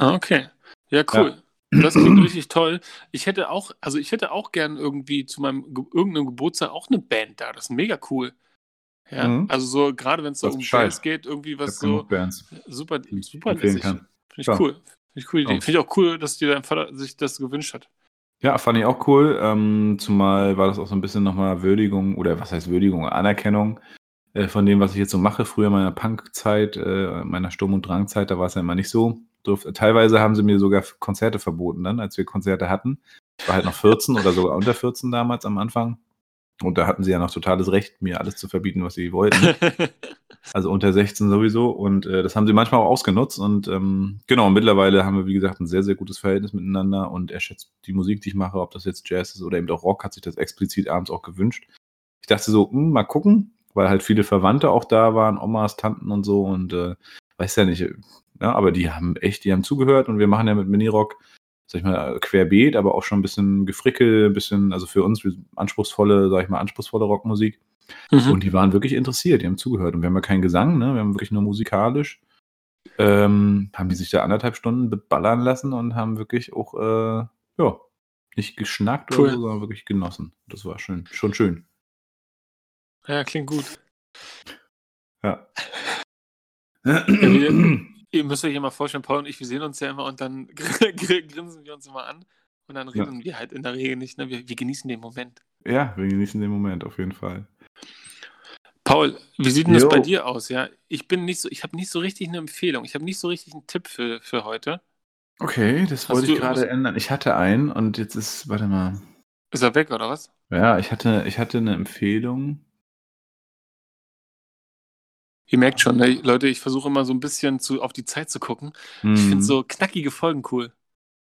Ah, okay. Ja, cool. Das klingt richtig toll. Ich hätte auch, also ich hätte auch gern irgendwie zu meinem Ge irgendeinem Geburtstag auch eine Band da. Das ist mega cool. Ja, Mhm. also so, gerade wenn es so um. Jazz geht, irgendwie was so Bands, super, super lässig. Finde ich Klar. cool. Finde ich. Ja. Finde ich auch cool, dass dir dein Vater sich das gewünscht hat. Ja, fand ich auch cool. Ähm, zumal war das auch so ein bisschen nochmal Würdigung oder was heißt Würdigung, Anerkennung äh, von dem, was ich jetzt so mache. Früher in meiner Punk-Zeit, äh, meiner Sturm- und Drangzeit, da war es ja immer nicht so. Durf, teilweise haben sie mir sogar Konzerte verboten dann, als wir Konzerte hatten. Ich war halt noch 14 oder sogar unter 14 damals am Anfang. Und da hatten sie ja noch totales Recht, mir alles zu verbieten, was sie wollten. Also unter 16 sowieso. Und äh, das haben sie manchmal auch ausgenutzt. Und ähm, genau, mittlerweile haben wir, wie gesagt, ein sehr, sehr gutes Verhältnis miteinander. Und er schätzt die Musik, die ich mache, ob das jetzt Jazz ist oder eben auch Rock, hat sich das explizit abends auch gewünscht. Ich dachte so, hm, mal gucken, weil halt viele Verwandte auch da waren, Omas, Tanten und so. Und äh, weiß ja nicht, ja, aber die haben echt, die haben zugehört. Und wir machen ja mit Minirock, sag ich mal, querbeet, aber auch schon ein bisschen Gefrickel, ein bisschen, also für uns anspruchsvolle, sag ich mal, anspruchsvolle Rockmusik. Mhm. Und die waren wirklich interessiert, die haben zugehört. Und wir haben ja keinen Gesang, ne? wir haben wirklich nur musikalisch. Ähm, haben die sich da anderthalb Stunden beballern lassen und haben wirklich auch, äh, ja, nicht geschnackt Cool. oder so, sondern wirklich genossen. Das war schön, schon schön. ja, klingt gut. Ja. wir- Ihr müsst euch ja mal vorstellen, Paul und ich, wir sehen uns ja immer und dann gr- gr- grinsen wir uns immer an und dann Ja. reden wir halt in der Regel nicht. Ne? Wir, wir genießen den Moment. ja, wir genießen den Moment auf jeden Fall. Paul, wie sieht denn das bei dir aus? Ja, ich bin nicht so, ich habe nicht so richtig eine Empfehlung. Ich habe nicht so richtig einen Tipp für, für heute. Okay, das Hast wollte ich gerade irgendwas- ändern. Ich hatte einen und jetzt ist, warte mal. Ist er weg oder was? Ja, ich hatte, ich hatte eine Empfehlung. Ihr merkt schon, ne? Leute, ich versuche immer so ein bisschen zu, auf die Zeit zu gucken. Ich Hm, finde so knackige Folgen cool.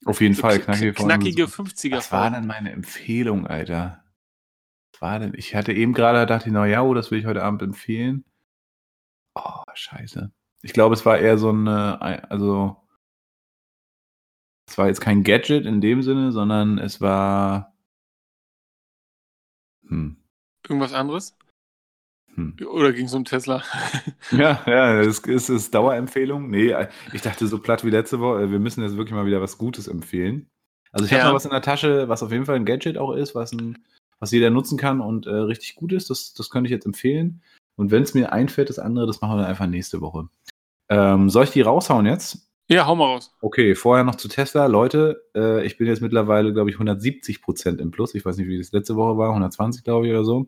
auf jeden So Fall kn- knackige Folgen. knackige 50er Was war denn meine Empfehlung, Alter? Was war denn? Ich hatte eben gerade gedacht, na ja, oh, das will ich heute Abend empfehlen. Oh, scheiße. Ich glaube, es war eher so eine, also, es war jetzt kein Gadget in dem Sinne, sondern es war, hm, Irgendwas anderes? Hm. Oder ging es um Tesla? Ja, ja, es ist, ist Dauerempfehlung. Nee, ich dachte so platt wie letzte Woche, wir müssen jetzt wirklich mal wieder was Gutes empfehlen. Also ich Ja. habe mal was in der Tasche, was auf jeden Fall ein Gadget auch ist, was, ein, was jeder nutzen kann und äh, richtig gut ist. Das, das könnte ich jetzt empfehlen. Und wenn es mir einfällt, das andere, das machen wir dann einfach nächste Woche. Ähm, soll ich die raushauen jetzt? ja, hau mal raus. Okay, vorher noch zu Tesla. Leute, äh, ich bin jetzt mittlerweile, glaube ich, 170 Prozent im Plus. Ich weiß nicht, wie das letzte Woche war, 120, glaube ich, oder so.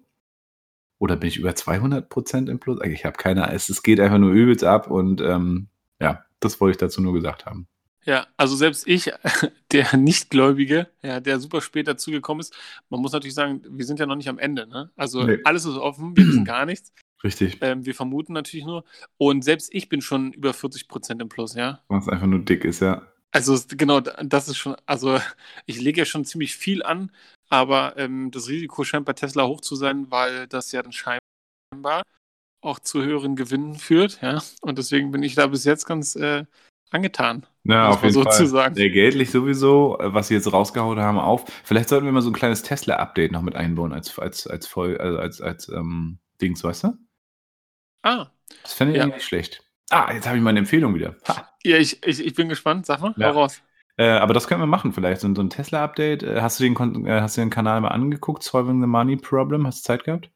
Oder bin ich über 200 Prozent im Plus? Ich habe keine Ahnung. Es, geht einfach nur übelst ab und ähm, ja, das wollte ich dazu nur gesagt haben. Ja, also selbst ich, der Nichtgläubige, ja, der super spät dazugekommen ist, man muss natürlich sagen, wir sind ja noch nicht am Ende. Ne? Also Nee. alles ist offen, wir wissen gar nichts. Richtig. Ähm, wir vermuten natürlich nur. Und selbst ich bin schon über 40 Prozent im Plus, ja. Was einfach nur dick ist, ja. Also genau, das ist schon, also ich lege ja schon ziemlich viel an, aber ähm, das Risiko scheint bei Tesla hoch zu sein, weil das ja dann scheinbar auch zu höheren Gewinnen führt, ja. Und deswegen bin ich da bis jetzt ganz äh, angetan. Ja, auf jeden so Fall. Der geldlich sowieso, äh, was sie jetzt rausgehauen haben, auf. Vielleicht sollten wir mal so ein kleines Tesla-Update noch mit einbauen als, als, als voll, also als, als ähm, Dings, weißt du? Ah, Das fände ich Ja. eigentlich nicht schlecht. Ah, jetzt habe ich meine Empfehlung wieder. Ha. ja, ich, ich, ich bin gespannt. Sag mal, Ja. hau raus. Äh, aber das können wir machen, vielleicht. So, ein- so ein Tesla-Update. Äh, hast, du den, Kon- äh, hast du den Kanal mal angeguckt? Solving the Money Problem? Hast du Zeit gehabt?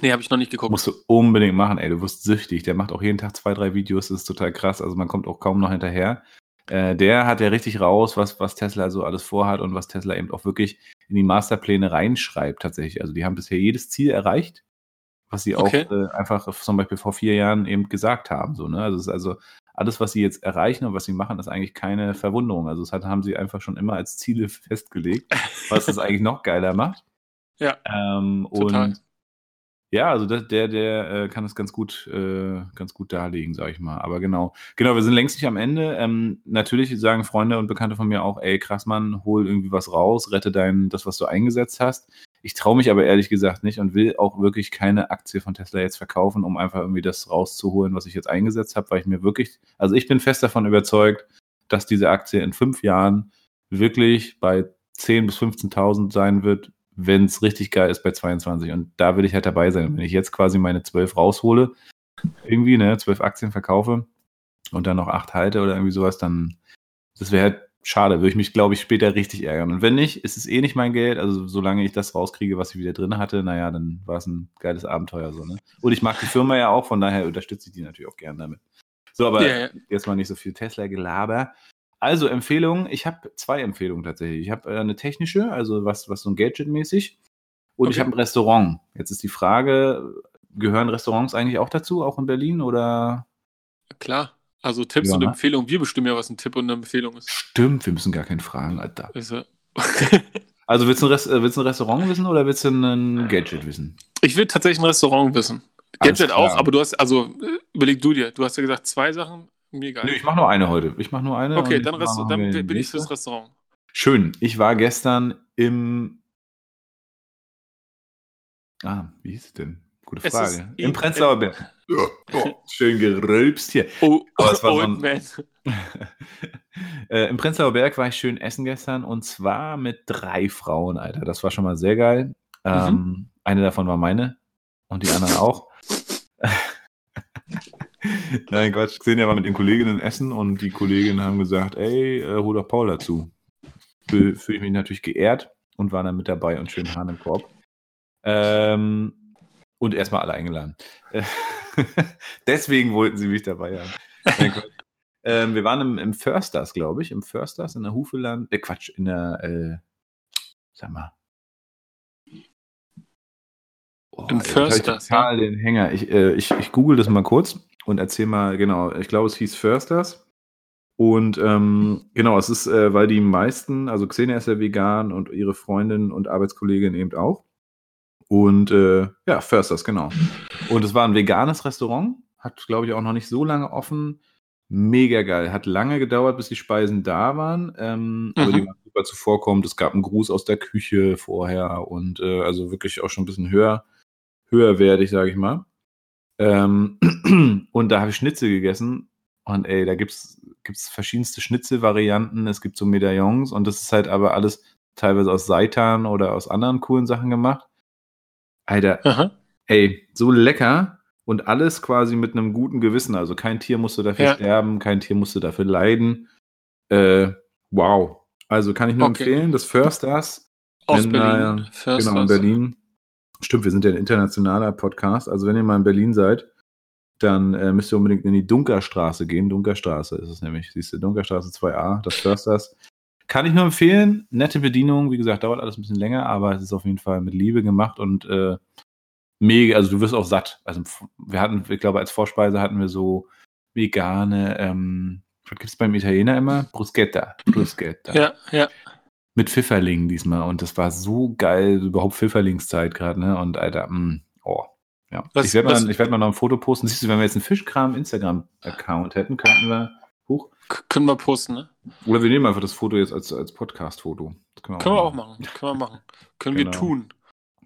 Nee, habe ich noch nicht geguckt. Musst du unbedingt machen, ey. Du wirst süchtig. Der macht auch jeden Tag zwei, drei Videos. Das ist total krass. Also man kommt auch kaum noch hinterher. Der hat ja richtig raus, was, was Tesla so alles vorhat und was Tesla eben auch wirklich in die Masterpläne reinschreibt tatsächlich. Also die haben bisher jedes Ziel erreicht, was sie Okay. auch äh, einfach zum Beispiel vor vier Jahren eben gesagt haben. So, ne? Also es ist also alles, was sie jetzt erreichen und was sie machen, ist eigentlich keine Verwunderung. Also das hat, haben sie einfach schon immer als Ziele festgelegt, was das eigentlich noch geiler macht. Ja, Ähm, total. und ja, also das, der, der äh, kann es ganz gut, äh, ganz gut darlegen, sag ich mal. Aber genau, genau, wir sind längst nicht am Ende. Ähm, natürlich sagen Freunde und Bekannte von mir auch, ey, krass, Mann, hol irgendwie was raus, rette dein, das, was du eingesetzt hast. Ich traue mich aber ehrlich gesagt nicht und will auch wirklich keine Aktie von Tesla jetzt verkaufen, um einfach irgendwie das rauszuholen, was ich jetzt eingesetzt habe, weil ich mir wirklich, also ich bin fest davon überzeugt, dass diese Aktie in fünf Jahren wirklich bei 10.000 bis 15.000 sein wird, wenn es richtig geil ist bei 22. Und da will ich halt dabei sein. Wenn ich jetzt quasi meine 12 raushole, irgendwie, ne, 12 Aktien verkaufe und dann noch 8 halte oder irgendwie sowas, dann, das wäre halt schade. Würde ich mich, glaube ich, später richtig ärgern. Und wenn nicht, ist es eh nicht mein Geld. Also solange ich das rauskriege, was ich wieder drin hatte, naja, dann war es ein geiles Abenteuer so, ne? Und ich mag die Firma ja auch, von daher unterstütze ich die natürlich auch gerne damit. So, aber ja. jetzt mal nicht so viel Tesla-Gelaber. Also Empfehlungen, ich habe zwei Empfehlungen tatsächlich. Ich habe äh, eine technische, also was, was so ein Gadget-mäßig. Und ich Okay. habe ein Restaurant. Jetzt ist die Frage, gehören Restaurants eigentlich auch dazu, auch in Berlin? Oder Klar. Also Tipps Ja, und? Empfehlungen. Wir bestimmen ja, was ein Tipp und eine Empfehlung ist. stimmt, wir müssen gar keinen fragen, Alter. Also, willst du ein, Rest, äh, willst du ein Restaurant wissen oder willst du ein Gadget wissen? ich will tatsächlich ein Restaurant wissen. Gadget auch, aber du hast, also äh, überleg du dir. Du hast ja gesagt, zwei Sachen, mir egal. Nö, ich mache nur eine heute. Ich mache nur eine. okay, dann, Rest, dann bin ich fürs Restaurant. Schön. Ich war gestern im. Ah, wie hieß es denn? Gute Frage. Im Prenzlauer Berg. Oh, schön gerülpst hier. Oh, Aber es war so ein- Man. äh, Im Prenzlauer Berg war ich schön essen gestern und zwar mit drei Frauen, Alter. Das war schon mal sehr geil. Ähm, Mhm. Eine davon war meine und die anderen auch. Nein, Quatsch. Xenia war mit den Kolleginnen essen und die Kolleginnen haben gesagt, ey, äh, hol doch Paul dazu. Fühle fühl ich mich natürlich geehrt und war dann mit dabei und schön Hahn im Korb. Ähm, und erstmal alle eingeladen. Deswegen wollten sie mich dabei haben. Ähm, wir waren im, im Försters, glaube ich, im Försters in der Hufeland. Äh, Quatsch, in der, äh, sag mal. Oh, Im ich Försters, Total den Hänger. Ich, äh, ich, ich google das mal kurz und erzähl mal, genau, ich glaube, es hieß Försters. Und ähm, genau, es ist, äh, weil die meisten, also Xenia ist ja vegan und ihre Freundin und Arbeitskollegin eben auch. Und äh, ja, Försters, genau. Und es war ein veganes Restaurant, hat, glaube ich, auch noch nicht so lange offen. Mega geil. Hat lange gedauert, bis die Speisen da waren, ähm, aber die Mhm. waren super zuvorkommend. Es gab einen Gruß aus der Küche vorher und äh, also wirklich auch schon ein bisschen höher, höherwertig, sage ich mal. Ähm, und da habe ich Schnitzel gegessen und ey, da gibt's gibt's verschiedenste Schnitzelvarianten. Es gibt so Medaillons und das ist halt aber alles teilweise aus Seitan oder aus anderen coolen Sachen gemacht. Alter, Aha. ey, so lecker und alles quasi mit einem guten Gewissen. Also kein Tier musste dafür Ja. sterben, kein Tier musste dafür leiden. Äh, wow. Also kann ich nur Okay. empfehlen, das Försters Aus Wenn, Berlin. äh, Försters. Genau, in Berlin. Stimmt, wir sind ja ein internationaler Podcast. Also wenn ihr mal in Berlin seid, dann äh, müsst ihr unbedingt in die Dunkerstraße gehen. Dunkerstraße ist es nämlich. Siehst du, Dunkerstraße 2a, das Försters. Kann ich nur empfehlen. Nette Bedienung. Wie gesagt, dauert alles ein bisschen länger, aber es ist auf jeden Fall mit Liebe gemacht und äh, mega, also du wirst auch satt. Also wir hatten, ich glaube, als Vorspeise hatten wir so vegane, ähm, was gibt's beim Italiener immer? Bruschetta. Bruschetta Ja, ja. mit Pfifferlingen diesmal und das war so geil, überhaupt Pfifferlingszeit gerade, ne? Und Alter, mh, oh. Ja. Was- ich werde mal, ich werd mal noch ein Foto posten. Siehst du, wenn wir jetzt einen Fischkram Instagram-Account hätten, könnten wir hoch. Können wir posten, ne? Oder wir nehmen einfach das Foto jetzt als, als Podcast-Foto. Das Können wir auch machen. Können wir machen. Können Genau. wir tun.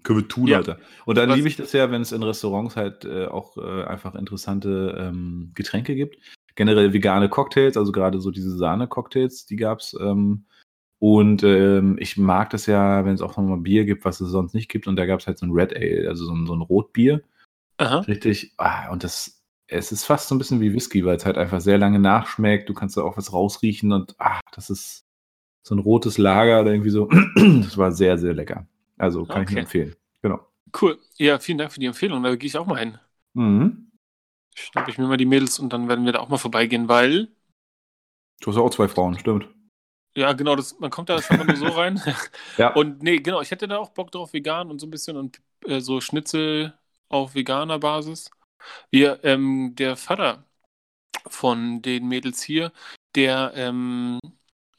Können wir tun, Ja. Alter. Und dann Was- liebe ich das ja, wenn es in Restaurants halt äh, auch äh, einfach interessante ähm, Getränke gibt. Generell vegane Cocktails, also gerade so diese Sahne-Cocktails, die gab's. Ähm, und ähm, ich mag das ja, wenn es auch nochmal Bier gibt, was es sonst nicht gibt. Und da gab's halt so ein Red Ale, also so ein, so ein Rotbier. Aha. Richtig. Ah, und das, es ist fast so ein bisschen wie Whisky, weil es halt einfach sehr lange nachschmeckt. Du kannst da auch was rausriechen und ah, das ist so ein rotes Lager oder irgendwie so. Das war sehr, sehr lecker. Also kann ich Okay. nur empfehlen. Genau. Cool. Ja, vielen Dank für die Empfehlung. Da gehe ich auch mal hin. Mhm. Schnappe ich mir mal die Mädels und dann werden wir da auch mal vorbeigehen, weil Du hast ja auch zwei Frauen, stimmt. Ja, genau, das, man kommt da schon nur so rein. Ja. Und nee, genau, ich hätte da auch Bock drauf, vegan und so ein bisschen und äh, so Schnitzel auf veganer Basis. Wir, ähm, der Vater von den Mädels hier, der, ähm,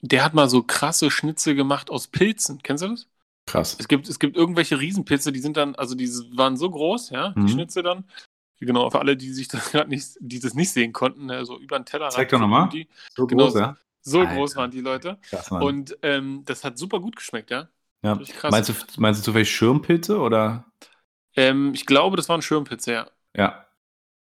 der hat mal so krasse Schnitzel gemacht aus Pilzen. Kennst du das? Krass. Es gibt, es gibt irgendwelche Riesenpilze, die sind dann, also die waren so groß, ja, Mhm. die Schnitzel dann. Genau, für alle, die sich das gerade nicht, die das nicht sehen konnten, ne, so über den Teller. Zeig doch gucken noch mal. die. So Genau. groß, ja? So Alter. groß waren die Leute. Krass, Mann. Und ähm, das hat super gut geschmeckt, ja. ja. Meinst du, meinst du zufällig Schirmpilze oder? Ähm, ich glaube, das waren Schirmpilze, ja. Ja.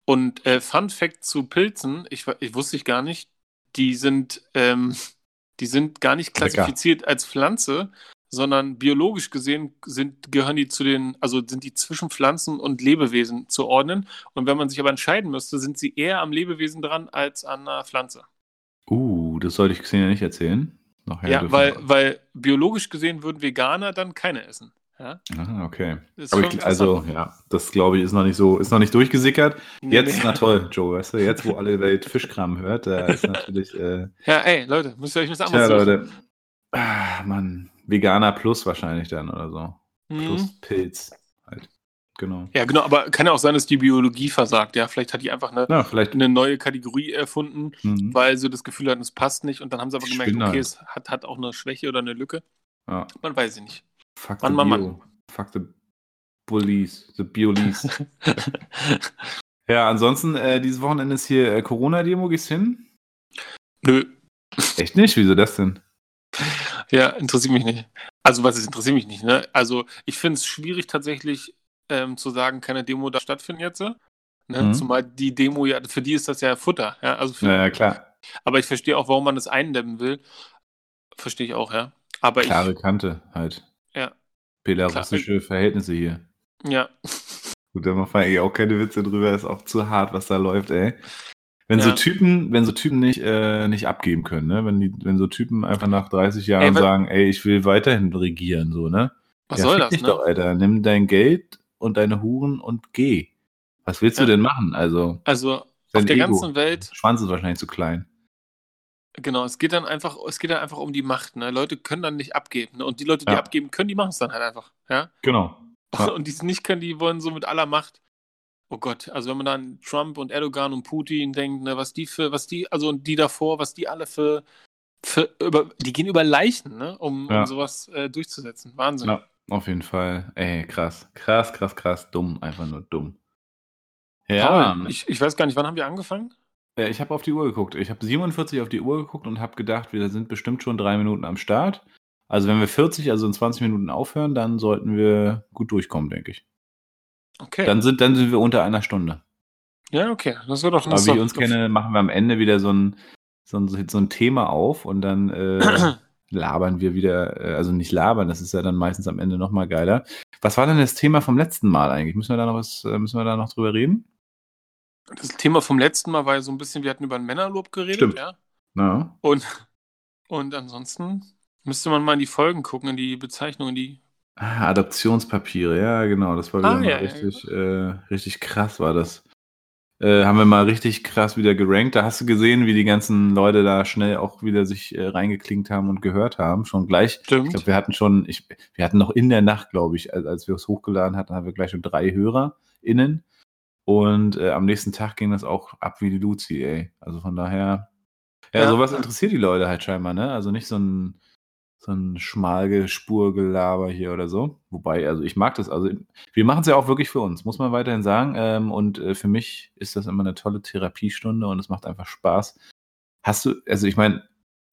Und äh, Fun Fact zu Pilzen, ich, ich wusste ich gar nicht, die sind, ähm, die sind gar nicht Lecker. klassifiziert als Pflanze, sondern biologisch gesehen sind, gehören die zu den, also sind die zwischen Pflanzen und Lebewesen zu ordnen. Und wenn man sich aber entscheiden müsste, sind sie eher am Lebewesen dran als an einer Pflanze. Uh, das sollte ich Xenia nicht erzählen. Nachher Ja, weil, weil biologisch gesehen würden Veganer dann keine essen. Ja? Ah, okay. Das Aber ich, also, ja, das glaube ich ist noch nicht so, ist noch nicht durchgesickert. Jetzt, nee. na toll, Joe, weißt du, jetzt, wo alle Welt Fischkram hört, da ist natürlich, äh, Ja, ey, Leute, müsst ihr euch was anderes Leute, ah, Mann, Veganer Plus wahrscheinlich dann oder so. Mhm. Plus Pilz halt. Genau. Ja, genau, aber kann ja auch sein, dass die Biologie versagt. Ja, vielleicht hat die einfach eine, vielleicht, eine neue Kategorie erfunden, mhm. weil sie das Gefühl hatten, es passt nicht. Und dann haben sie aber gemerkt, Spinner. okay, es hat, hat auch eine Schwäche oder eine Lücke. ja, Man weiß sie nicht. Fuck Mann, the Mann, Bio. Fuck the Bullies, the Biolies. ja, ansonsten, äh, dieses Wochenende ist hier äh, Corona-Demo, gehst hin? Nö, Echt nicht? Wieso das denn? ja, interessiert mich nicht. Also, was ist interessiert mich nicht, ne? Also, ich finde es schwierig tatsächlich ähm, zu sagen, keine Demo da stattfinden jetzt. Ne? Mhm. Zumal die Demo ja, für die ist das ja Futter. Ja? Also für, Naja, klar. Aber ich verstehe auch, warum man das eindämmen will. Verstehe ich auch, ja. Aber Klare Kante halt. Belarussische Verhältnisse hier. ja, Gut, da man eigentlich auch keine Witze drüber, ist auch zu hart, was da läuft, ey. Wenn so Ja. Typen, wenn so Typen nicht, äh, nicht abgeben können, ne? Wenn die, wenn so Typen einfach nach 30 Jahren Ey, sagen, ey, ich will weiterhin regieren, so, ne? was ja, soll das, dich ne? doch, Alter. Nimm dein Geld und deine Huren und geh. Was willst Ja. du denn machen? Also, Also, auf der Ego. ganzen Welt, Schwanz ist wahrscheinlich zu klein. Genau, es geht dann einfach, es geht dann einfach um die Macht, ne? Leute können dann nicht abgeben, ne? Und die Leute, die Ja. abgeben können, die machen es dann halt einfach, ja? Genau. Ja. Und die es nicht können, die wollen so mit aller Macht. Oh Gott, also wenn man dann an Trump und Erdogan und Putin denkt, ne, was die für, was die, also und die davor, was die alle für, für über, die gehen über Leichen, ne, um, Ja. um sowas äh, durchzusetzen. Wahnsinn. Ja, auf jeden Fall. Ey, krass. Krass, krass, krass. Dumm. Einfach nur dumm. Ja, Paul, ich, ich weiß gar nicht, wann haben wir angefangen? Äh, Ich habe auf die Uhr geguckt. Ich habe 47 auf die Uhr geguckt und habe gedacht, wir sind bestimmt schon drei Minuten am Start. Also wenn wir 40, also in 20 Minuten aufhören, dann sollten wir gut durchkommen, denke ich. Okay. Dann sind, dann sind wir unter einer Stunde. ja, okay. Das wird doch Aber wie ich uns kenne, machen wir am Ende wieder so ein, so ein, so ein Thema auf und dann äh, labern wir wieder, äh, also nicht labern, das ist ja dann meistens am Ende nochmal geiler. Was war denn das Thema vom letzten Mal eigentlich? Müssen wir da noch was, äh, müssen wir da noch drüber reden? Das Thema vom letzten Mal war ja so ein bisschen, wir hatten über ein Männerlob geredet, Stimmt. ja. Na, Und, und ansonsten müsste man mal in die Folgen gucken, in die Bezeichnungen, die. Ah, Adoptionspapiere, ja, genau. Das war wieder Ah, ja, ja, richtig, äh, richtig krass, war das. Äh, haben wir mal richtig krass wieder gerankt. Da hast du gesehen, wie die ganzen Leute da schnell auch wieder sich äh, reingeklinkt haben und gehört haben. Schon gleich. Stimmt. Ich glaube, wir hatten schon, ich, wir hatten noch in der Nacht, glaube ich, als, als wir es hochgeladen hatten, haben wir gleich schon drei HörerInnen. Und äh, am nächsten Tag ging das auch ab wie die Luzi, ey. Also von daher, ja, Ja. sowas interessiert die Leute halt scheinbar, ne? Also nicht so ein, so ein Schmalgespurgelaber hier oder so. Wobei, also ich mag das, also wir machen es ja auch wirklich für uns, muss man weiterhin sagen. Ähm, und äh, für mich ist das immer eine tolle Therapiestunde und es macht einfach Spaß. Hast du, also ich meine,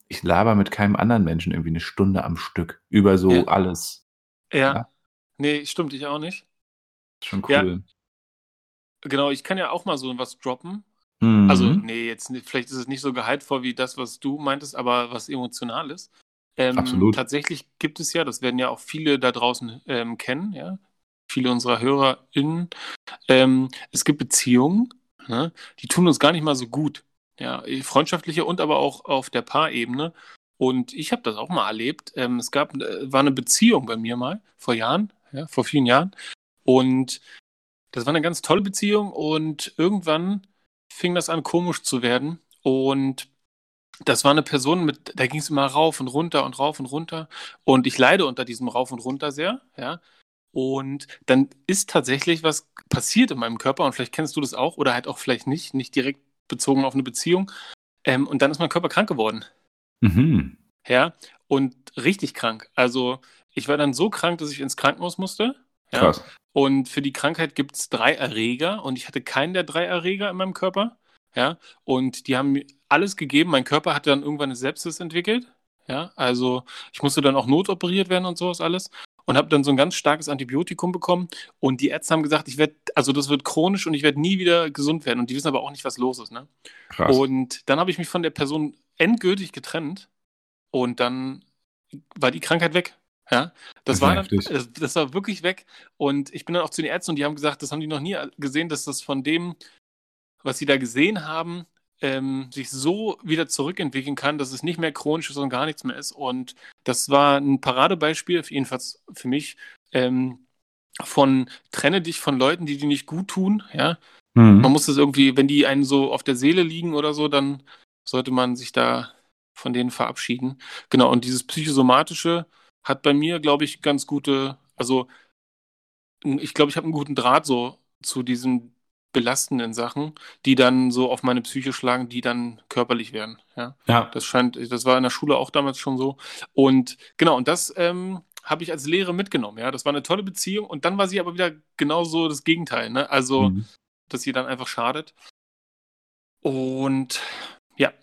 ich laber mit keinem anderen Menschen irgendwie eine Stunde am Stück über so Ja. alles. Ja. Ja. Nee, stimmt, ich auch nicht. Schon Ja. Genau, ich kann ja auch mal so was droppen. Mhm. Also, nee, jetzt vielleicht ist es nicht so gehaltvoll wie das, was du meintest, aber was emotional ist. Ähm, Absolut. Tatsächlich gibt es ja, das werden ja auch viele da draußen ähm, kennen, ja, viele unserer HörerInnen. Ähm, es gibt Beziehungen, ne, die tun uns gar nicht mal so gut. Ja, freundschaftliche und aber auch auf der Paarebene. Und ich habe das auch mal erlebt. Ähm, es gab, äh, war eine Beziehung bei mir mal vor Jahren, ja, vor vielen Jahren. Und das war eine ganz tolle Beziehung und irgendwann fing das an komisch zu werden und das war eine Person, mit, da ging es immer rauf und runter und rauf und runter. Und ich leide unter diesem Rauf und runter sehr, ja. Und dann ist tatsächlich was passiert in meinem Körper und vielleicht kennst du das auch oder halt auch vielleicht nicht, nicht direkt bezogen auf eine Beziehung. Ähm, und dann ist mein Körper krank geworden. Mhm. Ja, und richtig krank. Also ich war dann so krank, dass ich ins Krankenhaus musste. Ja? Krass. Und für die Krankheit gibt es drei Erreger und ich hatte keinen der drei Erreger in meinem Körper. Ja, und die haben mir alles gegeben. Mein Körper hatte dann irgendwann eine Sepsis entwickelt. Ja, also ich musste dann auch notoperiert werden und sowas alles und habe dann so ein ganz starkes Antibiotikum bekommen und die Ärzte haben gesagt, ich werde, also das wird chronisch und ich werde nie wieder gesund werden und die wissen aber auch nicht, was los ist, ne? Krass. Und dann habe ich mich von der Person endgültig getrennt und dann war die Krankheit weg. Ja, das, Das war dann, das, war wirklich weg. Und ich bin dann auch zu den Ärzten und die haben gesagt, das haben die noch nie gesehen, dass das von dem, was sie da gesehen haben, ähm, sich so wieder zurückentwickeln kann, dass es nicht mehr chronisch ist und gar nichts mehr ist. Und das war ein Paradebeispiel, jedenfalls für mich, ähm, von trenne dich von Leuten, die dir nicht gut tun. Ja, man Mhm. muss das irgendwie, wenn die einen so auf der Seele liegen oder so, dann sollte man sich da von denen verabschieden. Genau, und dieses psychosomatische hat bei mir, glaube ich, ganz gute, also ich glaube, ich habe einen guten Draht so zu diesen belastenden Sachen, die dann so auf meine Psyche schlagen, die dann körperlich werden. Ja, Ja, das scheint, das war in der Schule auch damals schon so. Und genau, und das ähm, habe ich als Lehre mitgenommen. Ja, das war eine tolle Beziehung. Und dann war sie aber wieder genauso das Gegenteil. Ne? Also Mhm. dass ihr dann einfach schadet. Und ja,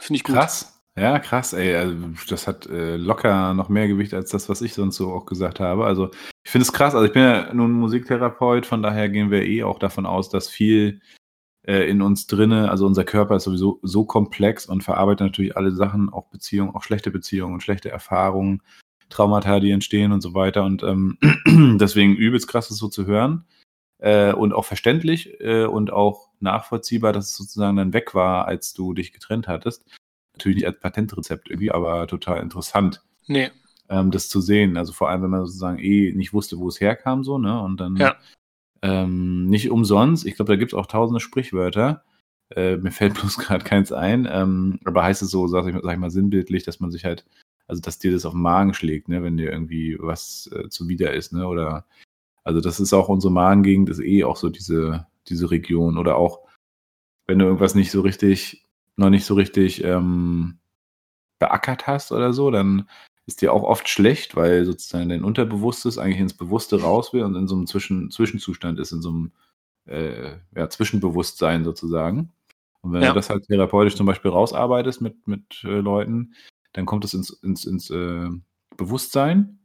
finde ich gut. Krass. Ja, krass, ey. Also, das hat äh, locker noch mehr Gewicht als das, was ich sonst so auch gesagt habe. Also, ich finde es krass. Also, ich bin ja nun Musiktherapeut, von daher gehen wir eh auch davon aus, dass viel äh, in uns drinne, also unser Körper ist sowieso so komplex und verarbeitet natürlich alle Sachen, auch Beziehungen, auch schlechte Beziehungen und schlechte Erfahrungen, Traumata, die entstehen und so weiter. Und ähm, deswegen übelst krass, das so zu hören. Äh, und auch verständlich äh, und auch nachvollziehbar, dass es sozusagen dann weg war, als du dich getrennt hattest. Natürlich nicht als Patentrezept irgendwie, aber total interessant, Nee, ähm, das zu sehen. Also vor allem, wenn man sozusagen eh nicht wusste, wo es herkam, so, ne? Und dann Ja. ähm, nicht umsonst, ich glaube, da gibt es auch tausende Sprichwörter. Äh, mir fällt bloß gerade keins ein, ähm, aber heißt es so, sag ich, sag ich mal, sinnbildlich, dass man sich halt, also dass dir das auf den Magen schlägt, ne, wenn dir irgendwie was äh, zuwider ist, ne? Oder also das ist auch unsere Magengegend, ist eh auch so diese, diese Region. Oder auch, wenn du irgendwas nicht so richtig, noch nicht so richtig ähm, beackert hast oder so, dann ist dir auch oft schlecht, weil sozusagen dein Unterbewusstes eigentlich ins Bewusste raus will und in so einem Zwischen Zwischenzustand ist, in so einem äh, ja, Zwischenbewusstsein sozusagen. Und wenn Ja. du das halt therapeutisch zum Beispiel rausarbeitest mit, mit äh, Leuten, dann kommt es ins, ins, ins äh, Bewusstsein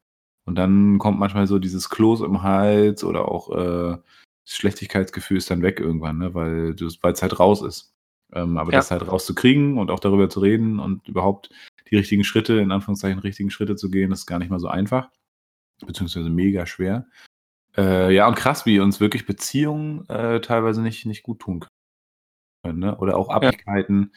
und dann kommt manchmal so dieses Kloß im Hals oder auch äh, das Schlechtigkeitsgefühl ist dann weg irgendwann, ne? weil es halt raus ist. Ähm, aber Ja. das halt rauszukriegen und auch darüber zu reden und überhaupt die richtigen Schritte, in Anführungszeichen richtigen Schritte zu gehen, ist gar nicht mal so einfach. Beziehungsweise mega schwer. Äh, ja, und krass, wie uns wirklich Beziehungen äh, teilweise nicht, nicht gut tun können. Ne? Oder auch Abhängigkeiten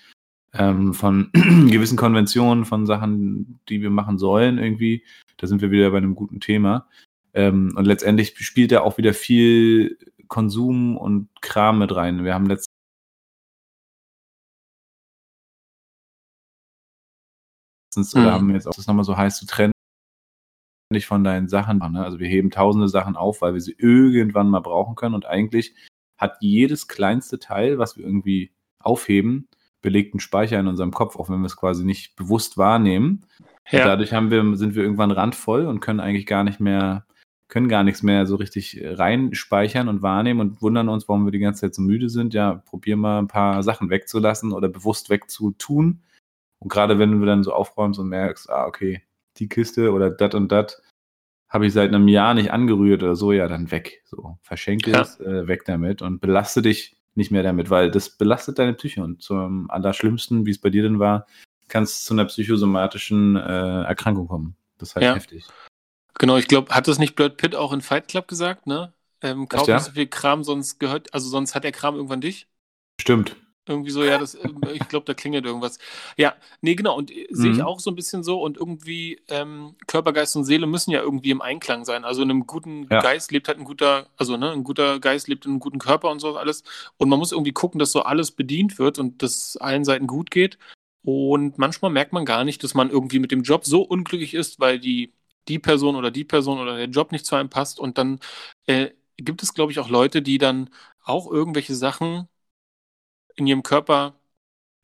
ähm, von gewissen Konventionen, von Sachen, die wir machen sollen irgendwie. Da sind wir wieder bei einem guten Thema. Ähm, und letztendlich spielt da auch wieder viel Konsum und Kram mit rein. Wir haben letztens Mhm. oder haben jetzt auch das nochmal so heiß zu trennen dich von deinen Sachen. Ne? Also wir heben tausende Sachen auf, weil wir sie irgendwann mal brauchen können. Und eigentlich hat jedes kleinste Teil, was wir irgendwie aufheben, belegten Speicher in unserem Kopf, auch wenn wir es quasi nicht bewusst wahrnehmen. Ja, dadurch haben wir, sind wir irgendwann randvoll und können eigentlich gar nicht mehr, können gar nichts mehr so richtig reinspeichern und wahrnehmen und wundern uns, warum wir die ganze Zeit so müde sind. Ja, probier mal ein paar Sachen wegzulassen oder bewusst wegzutun. Und gerade wenn du dann so aufräumst und merkst, ah, okay, die Kiste oder dat und dat habe ich seit einem Jahr nicht angerührt oder so, ja, dann weg. So, verschenke Ja. es, äh, weg damit und belaste dich nicht mehr damit, weil das belastet deine Psyche. Und zum Allerschlimmsten, wie es bei dir denn war, kann es zu einer psychosomatischen äh, Erkrankung kommen. Das ist halt Ja. heftig. genau. Ich glaube, hat das nicht Brad Pitt auch in Fight Club gesagt, ne? Ähm, kauf ja? nicht so viel Kram, sonst gehört, also sonst hat der Kram irgendwann dich. Stimmt. Irgendwie so, ja, das, ähm, ich glaube, da klingelt irgendwas. Ja, nee, genau, und äh, sehe ich Mhm. auch so ein bisschen so und irgendwie ähm, Körper, Geist und Seele müssen ja irgendwie im Einklang sein. Also in einem guten Ja. Geist lebt halt ein guter, also ne, ein guter Geist lebt in einem guten Körper und so alles. Und man muss irgendwie gucken, dass so alles bedient wird und dass allen Seiten gut geht. Und manchmal merkt man gar nicht, dass man irgendwie mit dem Job so unglücklich ist, weil die, die Person oder die Person oder der Job nicht zu einem passt. Und dann äh, gibt es, glaube ich, auch Leute, die dann auch irgendwelche Sachen in ihrem Körper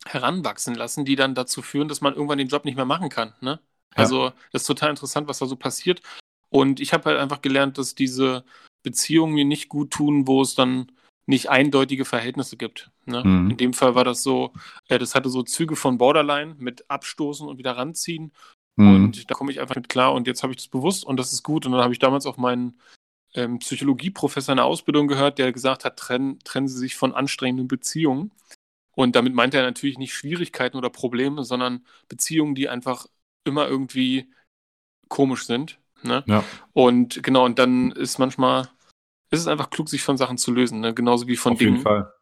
heranwachsen lassen, die dann dazu führen, dass man irgendwann den Job nicht mehr machen kann. Ne? Also das ist total interessant, was da so passiert. Und ich habe halt einfach gelernt, dass diese Beziehungen mir nicht gut tun, wo es dann nicht eindeutige Verhältnisse gibt. Ne? Mhm. In dem Fall war das so, äh, das hatte so Züge von Borderline mit Abstoßen und wieder ranziehen. Mhm. Und da komme ich einfach mit klar und jetzt habe ich das bewusst und das ist gut. Und dann habe ich damals auch meinen ähm, Psychologieprofessor in der Ausbildung gehört, der gesagt hat, trennen, trennen Sie sich von anstrengenden Beziehungen. Und damit meint er natürlich nicht Schwierigkeiten oder Probleme, sondern Beziehungen, die einfach immer irgendwie komisch sind. Ne? Ja. Und genau, und dann ist manchmal, ist es einfach klug, sich von Sachen zu lösen, ne? genauso wie von Auf Dingen. Auf jeden Fall.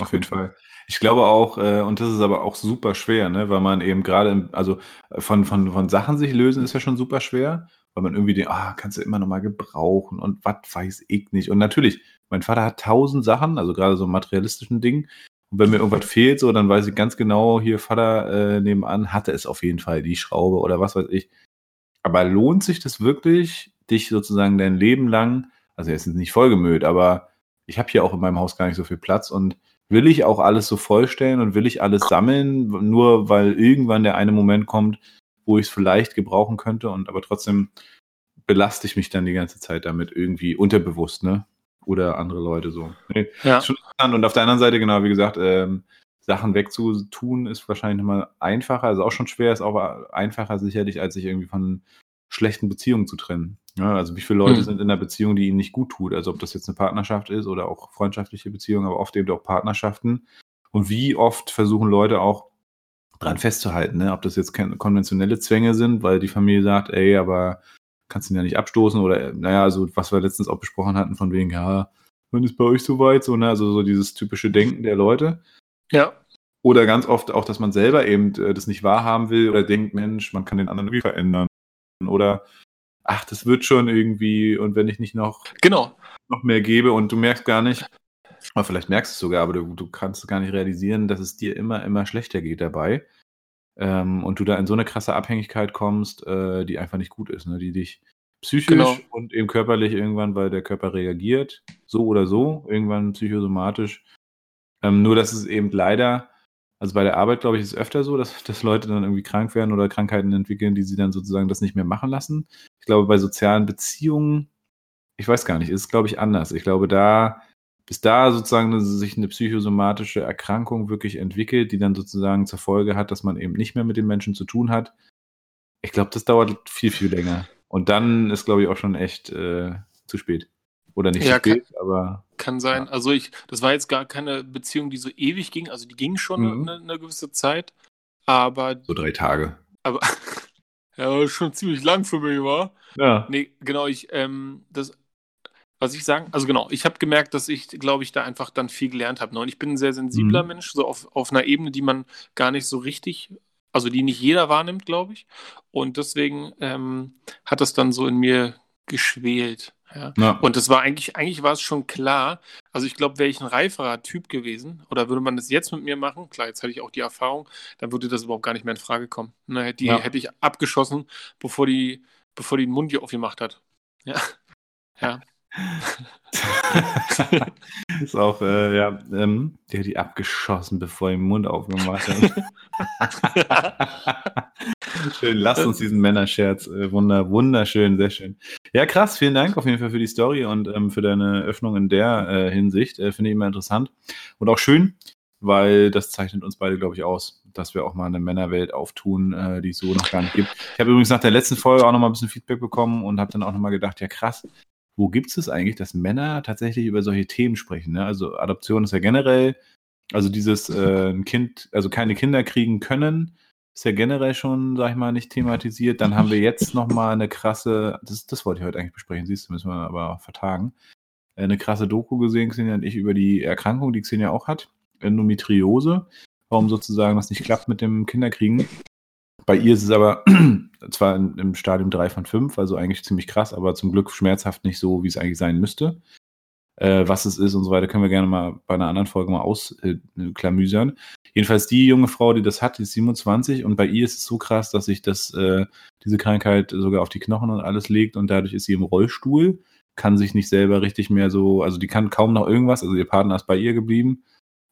Auf gut. jeden Fall. Ich glaube auch, äh, und das ist aber auch super schwer, ne? weil man eben gerade, also von, von, von Sachen sich lösen ist ja schon super schwer, weil man irgendwie den, ah, kannst du immer noch mal gebrauchen und was weiß ich nicht. Und natürlich, mein Vater hat tausend Sachen, also gerade so materialistischen Dingen. Und wenn mir irgendwas fehlt, so, dann weiß ich ganz genau, hier Vater äh, nebenan hatte es auf jeden Fall, die Schraube oder was weiß ich. Aber lohnt sich das wirklich, dich sozusagen dein Leben lang, also ist nicht vollgemüllt, aber ich habe hier auch in meinem Haus gar nicht so viel Platz und will ich auch alles so vollstellen und will ich alles sammeln, nur weil irgendwann der eine Moment kommt, wo ich es vielleicht gebrauchen könnte und aber trotzdem belaste ich mich dann die ganze Zeit damit irgendwie unterbewusst, ne? Oder andere Leute so. Nee, ja. Schon interessant. Und auf der anderen Seite, genau, wie gesagt, ähm, Sachen wegzutun ist wahrscheinlich nochmal einfacher, also auch schon schwer, ist auch einfacher sicherlich, als sich irgendwie von schlechten Beziehungen zu trennen. Ja, also wie viele Leute mhm. sind in einer Beziehung, die ihnen nicht gut tut, also ob das jetzt eine Partnerschaft ist oder auch freundschaftliche Beziehungen, aber oft eben auch Partnerschaften. Und wie oft versuchen Leute auch dran festzuhalten, ne? ob das jetzt konventionelle Zwänge sind, weil die Familie sagt, ey, aber kannst du ihn ja nicht abstoßen oder naja, also was wir letztens auch besprochen hatten, von wegen, ja, wann ist bei euch soweit, so, ne? Also so dieses typische Denken der Leute. Ja. Oder ganz oft auch, dass man selber eben äh, das nicht wahrhaben will oder denkt, Mensch, man kann den anderen irgendwie verändern. Oder ach, das wird schon irgendwie und wenn ich nicht noch, genau. noch mehr gebe und du merkst gar nicht, oder vielleicht merkst du es sogar, aber du, du kannst gar nicht realisieren, dass es dir immer, immer schlechter geht dabei. Ähm, und du da in so eine krasse Abhängigkeit kommst, äh, die einfach nicht gut ist, ne? die dich psychisch genau. und eben körperlich irgendwann, weil der Körper reagiert, so oder so, irgendwann psychosomatisch ähm, nur, dass es eben leider, also bei der Arbeit, glaube ich, ist es öfter so, dass, dass Leute dann irgendwie krank werden oder Krankheiten entwickeln, die sie dann sozusagen das nicht mehr machen lassen. Ich glaube, bei sozialen Beziehungen, ich weiß gar nicht, ist es, glaube ich, anders. Ich glaube, da, bis da sozusagen sich eine psychosomatische Erkrankung wirklich entwickelt, die dann sozusagen zur Folge hat, dass man eben nicht mehr mit den Menschen zu tun hat. Ich glaube, das dauert viel, viel länger. Und dann ist, glaube ich, auch schon echt äh, zu spät. Oder nicht ja, spät, kann, aber. Kann sein. Ja. Also ich, das war jetzt gar keine Beziehung, die so ewig ging. Also die ging schon mhm. eine, eine, gewisse Zeit. Aber. So drei Tage. Aber ja, schon ziemlich lang für mich, war. Ja. Nee, genau, ich, ähm, das, was ich sagen, also genau, ich habe gemerkt, dass ich, glaube ich, da einfach dann viel gelernt habe. Ne? Und ich bin ein sehr sensibler mhm. Mensch, so auf, auf einer Ebene, die man gar nicht so richtig, also die nicht jeder wahrnimmt, glaube ich. Und deswegen ähm, hat das dann so in mir geschwelt. Ja. ja. Und das war eigentlich, eigentlich war es schon klar. Also ich glaube, wäre ich ein reiferer Typ gewesen oder würde man das jetzt mit mir machen, klar, jetzt hätte ich auch die Erfahrung, dann würde das überhaupt gar nicht mehr in Frage kommen. Dann ne, hätte, die, ja. hätte ich abgeschossen, bevor die, bevor die den Mund hier aufgemacht hat. Ja. Ja. ist auch, äh, ja, ähm, der hat die abgeschossen, bevor er den Mund aufgemacht hat. schön, lasst uns diesen Männerscherz. Äh, wunder, wunderschön, sehr schön. Ja, krass, vielen Dank auf jeden Fall für die Story und ähm, für deine Öffnung in der äh, Hinsicht. Äh, Finde ich immer interessant. Und auch schön, weil das zeichnet uns beide, glaube ich, aus, dass wir auch mal eine Männerwelt auftun, äh, die es so noch gar nicht gibt. Ich habe übrigens nach der letzten Folge auch noch mal ein bisschen Feedback bekommen und habe dann auch noch mal gedacht, ja krass, wo gibt es eigentlich, dass Männer tatsächlich über solche Themen sprechen? Ne? Also Adoption ist ja generell, also dieses äh, ein Kind, also keine Kinder kriegen können, ist ja generell schon, sag ich mal, nicht thematisiert. Dann haben wir jetzt nochmal eine krasse, das, das wollte ich heute eigentlich besprechen, siehst du, müssen wir aber vertagen. Äh, eine krasse Doku gesehen, Xenia und ich, über die Erkrankung, die Xenia auch hat, Endometriose, warum sozusagen das nicht klappt mit dem Kinderkriegen. Bei ihr ist es aber zwar im Stadium 3 von 5, also eigentlich ziemlich krass, aber zum Glück schmerzhaft nicht so, wie es eigentlich sein müsste. Äh, was es ist und so weiter, können wir gerne mal bei einer anderen Folge mal ausklamüsern. Äh, Jedenfalls die junge Frau, die das hat, die ist 27 und bei ihr ist es so krass, dass sich das, äh, diese Krankheit sogar auf die Knochen und alles legt und dadurch ist sie im Rollstuhl, kann sich nicht selber richtig mehr so, also die kann kaum noch irgendwas, also ihr Partner ist bei ihr geblieben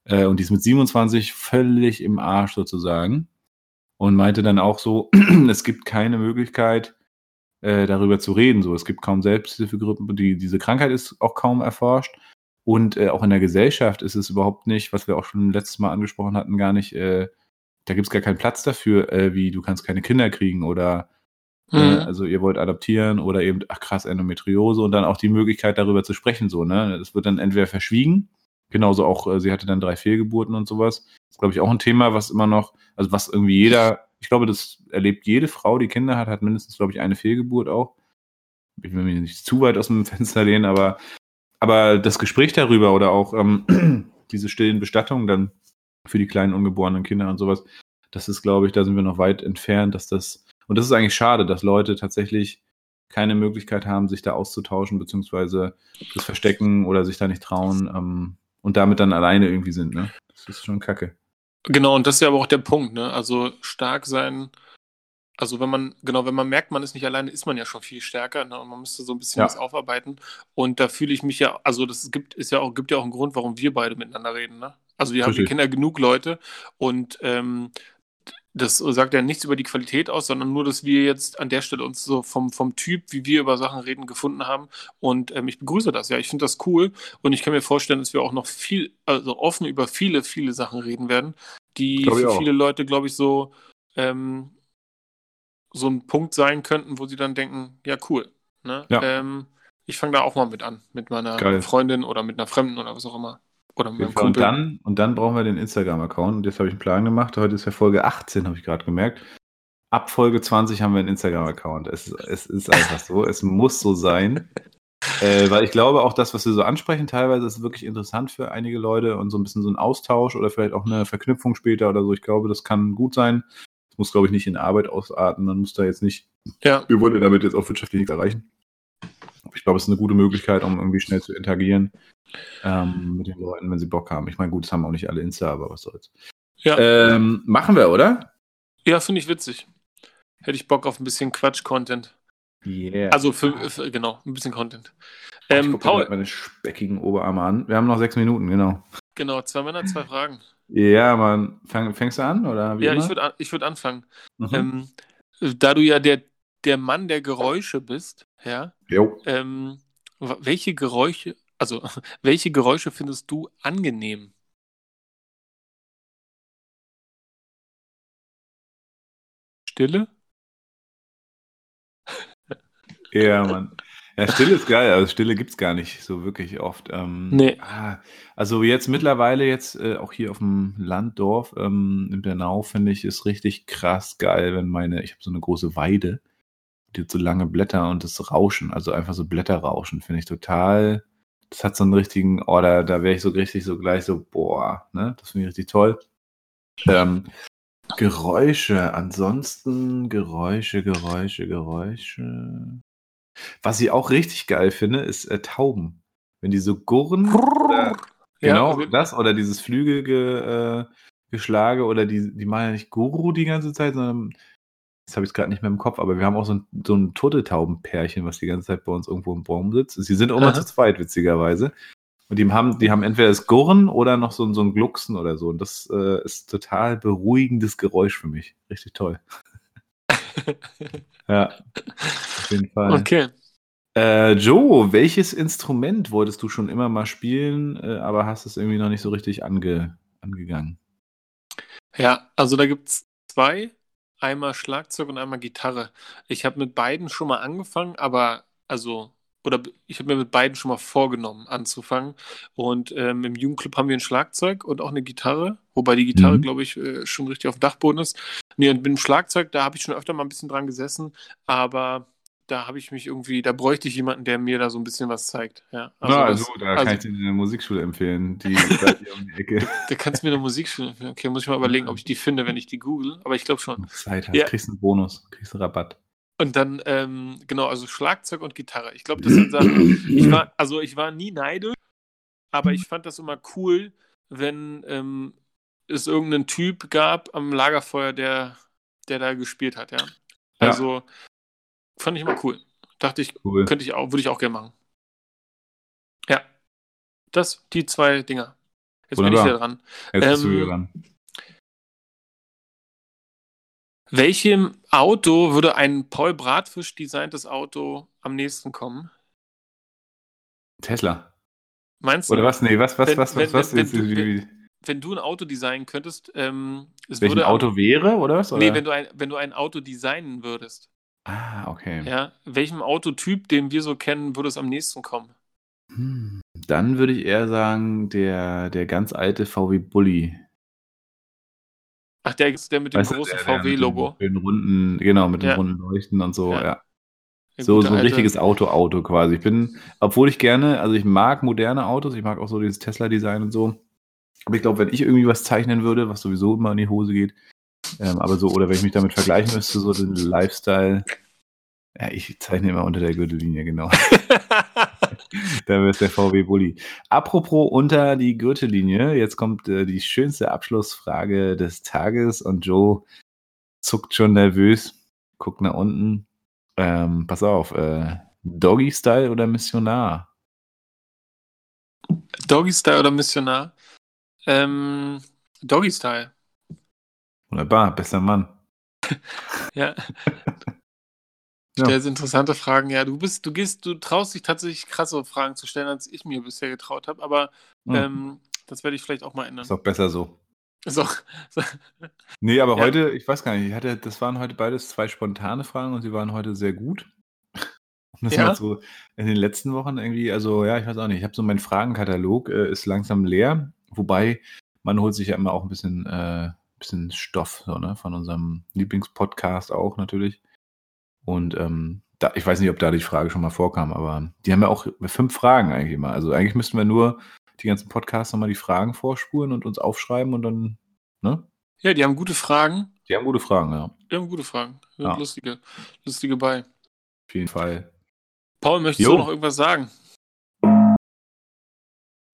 äh, und die ist mit 27 völlig im Arsch sozusagen und meinte dann auch so, es gibt keine Möglichkeit, äh, darüber zu reden. So, es gibt kaum Selbsthilfegruppen, die, diese Krankheit ist auch kaum erforscht. Und äh, auch in der Gesellschaft ist es überhaupt nicht, was wir auch schon letztes Mal angesprochen hatten, gar nicht, äh, da gibt es gar keinen Platz dafür, äh, wie du kannst keine Kinder kriegen oder äh, mhm. also ihr wollt adoptieren oder eben, ach krass, Endometriose und dann auch die Möglichkeit darüber zu sprechen, so, ne? Das wird dann entweder verschwiegen, genauso auch, äh, sie hatte dann drei Fehlgeburten und sowas. Das ist, glaube ich, auch ein Thema, was immer noch, also was irgendwie jeder ich glaube, das erlebt jede Frau, die Kinder hat, hat mindestens, glaube ich, eine Fehlgeburt auch. Ich will mich nicht zu weit aus dem Fenster lehnen, aber, aber das Gespräch darüber oder auch ähm, diese stillen Bestattungen dann für die kleinen ungeborenen Kinder und sowas, das ist, glaube ich, da sind wir noch weit entfernt, dass das, und das ist eigentlich schade, dass Leute tatsächlich keine Möglichkeit haben, sich da auszutauschen, beziehungsweise das verstecken oder sich da nicht trauen ähm, und damit dann alleine irgendwie sind. Ne? Das ist schon kacke. Genau, und das ist ja aber auch der Punkt, ne? Also stark sein, also wenn man, genau, wenn man merkt, man ist nicht alleine, ist man ja schon viel stärker, ne? Und man müsste so ein bisschen Ja. was aufarbeiten. Und da fühle ich mich ja, also das gibt, ist ja auch, gibt ja auch einen Grund, warum wir beide miteinander reden, ne? Also wir haben, wir kennen ja genug Leute und ähm, das sagt ja nichts über die Qualität aus, sondern nur, dass wir jetzt an der Stelle uns so vom, vom Typ, wie wir über Sachen reden, gefunden haben. Und ähm, ich begrüße das, ja. Ich finde das cool. Und ich kann mir vorstellen, dass wir auch noch viel, also offen über viele, viele Sachen reden werden, die Glaube ich für viele Leute, glaube ich, so, ähm, so ein Punkt sein könnten, wo sie dann denken, ja, cool. Ne? Ja. Ähm, ich fange da auch mal mit an, mit meiner Geil. Freundin oder mit einer Fremden oder was auch immer. Oder mit. Und dann, und dann brauchen wir den Instagram-Account. Und jetzt habe ich einen Plan gemacht. Heute ist ja Folge 18, habe ich gerade gemerkt. Ab Folge 20 haben wir einen Instagram-Account. Es, es ist einfach so. Es muss so sein. Äh, weil ich glaube, auch das, was wir so ansprechen, teilweise ist wirklich interessant für einige Leute und so ein bisschen so ein Austausch oder vielleicht auch eine Verknüpfung später oder so. Ich glaube, das kann gut sein. Das muss, glaube ich, nicht in Arbeit ausarten. Man muss da jetzt nicht, Ja, wir wollen damit jetzt auch wirtschaftlich nichts erreichen. Ich glaube, es ist eine gute Möglichkeit, um irgendwie schnell zu interagieren ähm, mit den Leuten, wenn sie Bock haben. Ich meine, gut, das haben auch nicht alle Insta, aber was soll's. ja. Ähm, machen wir, oder? ja finde ich witzig. Hätte ich Bock auf ein bisschen Quatsch-Content. Yeah. Also für, für genau, ein bisschen Content. ich Ähm, gucke mir Paul, meine speckigen Oberarme an. Wir haben noch sechs Minuten, genau. genau, zwei Männer, zwei Fragen. Ja, man, fang, fängst du an, oder? wie Ja, immer? ich würde ich würd anfangen. Mhm. Ähm, da du ja der, der Mann der Geräusche bist, ja, jo. ähm, welche Geräusche, also welche Geräusche findest du angenehm? Stille? Ja, Mann. Ja, Stille ist geil, also Stille gibt's gar nicht so wirklich oft. Ähm, Nee. ah, also jetzt mittlerweile jetzt äh, auch hier auf dem Landdorf ähm, in Bernau finde ich ist richtig krass geil, wenn meine, ich habe so eine große Weide, die so lange Blätter und das Rauschen, also einfach so Blätterrauschen finde ich total, das hat so einen richtigen, oh, da, da wäre ich so richtig so gleich so, boah, ne, das finde ich richtig toll. Ähm, Geräusche, ansonsten Geräusche, Geräusche, Geräusche. Was ich auch richtig geil finde, ist äh, Tauben. Wenn die so gurren, oder, genau also- das, oder dieses Flügelgeschlage, äh, Geschlage, oder die, die machen ja nicht Guru die ganze Zeit, sondern, das habe ich gerade nicht mehr im Kopf, aber wir haben auch so ein, so ein Turteltaubenpärchen, was die ganze Zeit bei uns irgendwo im Baum sitzt. Sie sind immer Aha. zu zweit, witzigerweise. Und die haben, die haben entweder das Gurren oder noch so, ein- so ein Glucksen oder so. Und das äh, ist total beruhigendes Geräusch für mich. Richtig toll. Ja, auf jeden Fall. Okay. Äh, Joe, welches Instrument wolltest du schon immer mal spielen, äh, aber hast es irgendwie noch nicht so richtig ange, angegangen? Ja, also da gibt es zwei. Einmal Schlagzeug und einmal Gitarre. Ich habe mit beiden schon mal angefangen, aber also, oder ich habe mir mit beiden schon mal vorgenommen anzufangen. Und ähm, im Jugendclub haben wir ein Schlagzeug und auch eine Gitarre, wobei die Gitarre, Mhm. glaube ich, äh, schon richtig auf dem Dachboden ist. Nee, und mit dem Schlagzeug, da habe ich schon öfter mal ein bisschen dran gesessen, aber da habe ich mich irgendwie, da bräuchte ich jemanden, der mir da so ein bisschen was zeigt. Ja, Na, das- also, da also- kann ich dir eine Musikschule empfehlen, die dir um die Ecke. Da kannst du mir eine Musikschule. Okay, muss ich mal überlegen, ob ich die finde, wenn ich die google, aber ich glaube schon. Zeit hast, Ja. kriegst einen Bonus, kriegst einen Rabatt. Und dann, ähm, genau, also Schlagzeug und Gitarre. Ich glaube, das sind Sachen. Ich war, also ich war nie neidisch, aber ich fand das immer cool, wenn ähm, es irgendeinen Typ gab am Lagerfeuer, der, der da gespielt hat, ja. Also fand ich immer cool. Dachte ich, Cool. könnte ich auch, würde ich auch gerne machen. Ja. Das, die zwei Dinger. Jetzt bin ich Wunderbar. wieder dran. Jetzt bist du Ähm, wieder dran. Welchem Auto würde ein Paul Bratfisch designtes Auto am nächsten kommen? Tesla. Meinst du? Oder was? Nee, was, was, Wenn- was, was, wenn- was? wenn Jetzt- du- Wenn du ein Auto designen könntest, ähm, es Welchen würde Auto wäre, oder was? Nee, Oder? wenn du ein, wenn du ein Auto designen würdest, ah, okay. ja, welchem Autotyp, den wir so kennen, würde es am nächsten kommen? Hm, Dann würde ich eher sagen, der, der ganz alte VW Bulli. Ach, der ist der mit dem Weißt großen der mit den VW-Logo. runden, genau, mit den Ja. runden Leuchten und so, Ja. ja. So, so ein alte- richtiges Auto-Auto quasi. Ich bin, obwohl ich gerne, also ich mag moderne Autos, ich mag auch so dieses Tesla-Design und so. Aber ich glaube, wenn ich irgendwie was zeichnen würde, was sowieso immer in die Hose geht, ähm, aber so, oder wenn ich mich damit vergleichen müsste, so den Lifestyle, ja, ich zeichne immer unter der Gürtellinie, genau. da es der VW Bulli. Apropos unter die Gürtellinie, jetzt kommt äh, die schönste Abschlussfrage des Tages und Joe zuckt schon nervös, guckt nach unten. Ähm, pass auf, äh, Doggy-Style oder Missionar? Doggy-Style oder Missionar? Ähm, Doggy-Style. Wunderbar, bester Mann. Ja. Ja. Stellst interessante Fragen. Ja, du bist, du gehst, du traust dich tatsächlich krassere Fragen zu stellen, als ich mir bisher getraut habe, aber Hm, ähm, das werde ich vielleicht auch mal ändern. ist auch besser so. So, so. Nee, aber Ja. heute, ich weiß gar nicht, ich hatte, das waren heute beides zwei spontane Fragen und sie waren heute sehr gut. Das Ja? war so in den letzten Wochen irgendwie, also ja, ich weiß auch nicht, ich habe so meinen Fragenkatalog, äh, ist langsam leer, wobei man holt sich ja immer auch ein bisschen, äh, bisschen Stoff so, ne, von unserem Lieblingspodcast auch natürlich. Und ähm, da, ich weiß nicht, ob da die Frage schon mal vorkam, aber die haben ja auch fünf Fragen eigentlich immer. Also eigentlich müssten wir nur die ganzen Podcasts nochmal die Fragen vorspulen und uns aufschreiben und dann, ne? Ja, die haben gute Fragen. Die haben gute Fragen, ja. Die haben gute Fragen. Ja. Lustige, lustige bei. Auf jeden Fall. Paul, möchtest Jo. du noch irgendwas sagen?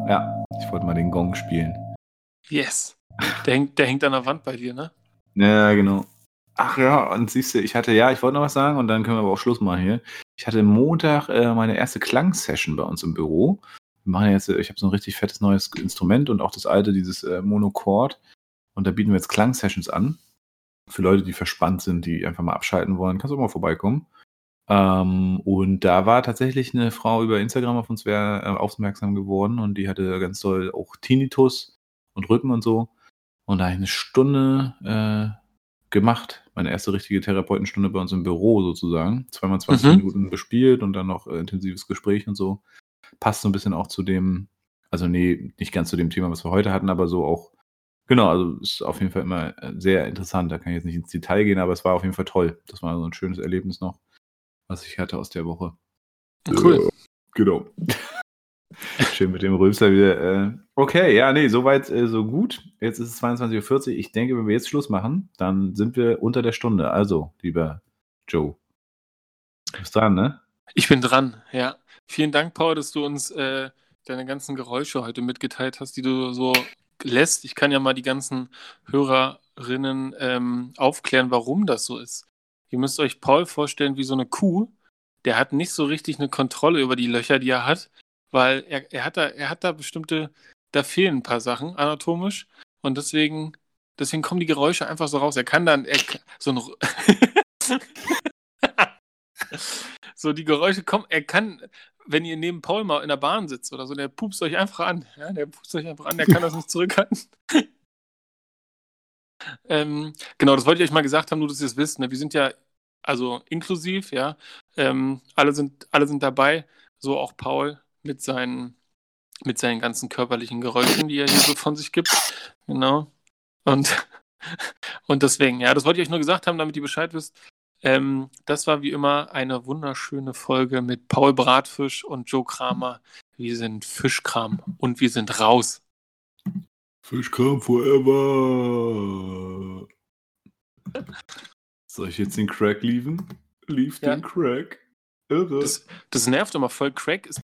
Ja, ich wollte mal den Gong spielen. Yes. Der hängt, der hängt an der Wand bei dir, ne? Ja, genau. Ach ja, und siehst du, ich hatte, ja, ich wollte noch was sagen und dann können wir aber auch Schluss machen hier. Ich hatte Montag äh, meine erste Klangsession bei uns im Büro. Wir machen jetzt, äh, ich habe so ein richtig fettes neues Instrument und auch das alte, dieses äh, Monochord. Und da bieten wir jetzt Klangsessions an. Für Leute, die verspannt sind, die einfach mal abschalten wollen, kannst du auch mal vorbeikommen. Ähm, und da war tatsächlich eine Frau über Instagram auf uns wär, äh, aufmerksam geworden und die hatte ganz doll auch Tinnitus und Rücken und so. Und da habe ich eine Stunde äh, gemacht. Meine erste richtige Therapeutenstunde bei uns im Büro sozusagen. Zweimal 20 Mhm. Minuten bespielt und dann noch äh, intensives Gespräch und so. Passt so ein bisschen auch zu dem, also nee, nicht ganz zu dem Thema, was wir heute hatten, aber so auch, genau, also ist auf jeden Fall immer äh, sehr interessant. Da kann ich jetzt nicht ins Detail gehen, aber es war auf jeden Fall toll. Das war so ein schönes Erlebnis noch, was ich hatte aus der Woche. Cool. Genau. Schön mit dem Rülpser wieder. Äh, okay, ja, nee, soweit, äh, so gut. Jetzt ist es 22.40 Uhr. Ich denke, wenn wir jetzt Schluss machen, dann sind wir unter der Stunde. Also, lieber Joe. Du bist dran, ne? Ich bin dran, ja. Vielen Dank, Paul, dass du uns äh, deine ganzen Geräusche heute mitgeteilt hast, die du so lässt. Ich kann ja mal die ganzen Hörerinnen ähm, aufklären, warum das so ist. Ihr müsst euch Paul vorstellen wie so eine Kuh. Der hat nicht so richtig eine Kontrolle über die Löcher, die er hat, weil er, er, hat, da, er hat da bestimmte, da fehlen ein paar Sachen anatomisch und deswegen, deswegen kommen die Geräusche einfach so raus. Er kann dann, er, so ein So, die Geräusche kommen, er kann, wenn ihr neben Paul mal in der Bahn sitzt oder so, der pupst euch einfach an. Ja, der pupst euch einfach an, der kann das nicht zurückhalten. ähm, genau, das wollte ich euch mal gesagt haben, nur dass ihr es wisst. Ne? Wir sind ja, also inklusiv, ja. Ähm, alle, sind, alle sind dabei, so auch Paul mit seinen, mit seinen ganzen körperlichen Geräuschen, die er hier so von sich gibt. Genau. Und, und deswegen, ja, das wollte ich euch nur gesagt haben, damit ihr Bescheid wisst. Ähm, das war wie immer eine wunderschöne Folge mit Paul Bratfisch und Joe Kramer. Wir sind Fischkram und wir sind raus. Fischkram forever. Soll ich jetzt den Crack lieben? Lief Ja. den Crack. Irre. Das, das nervt immer voll. Crack ist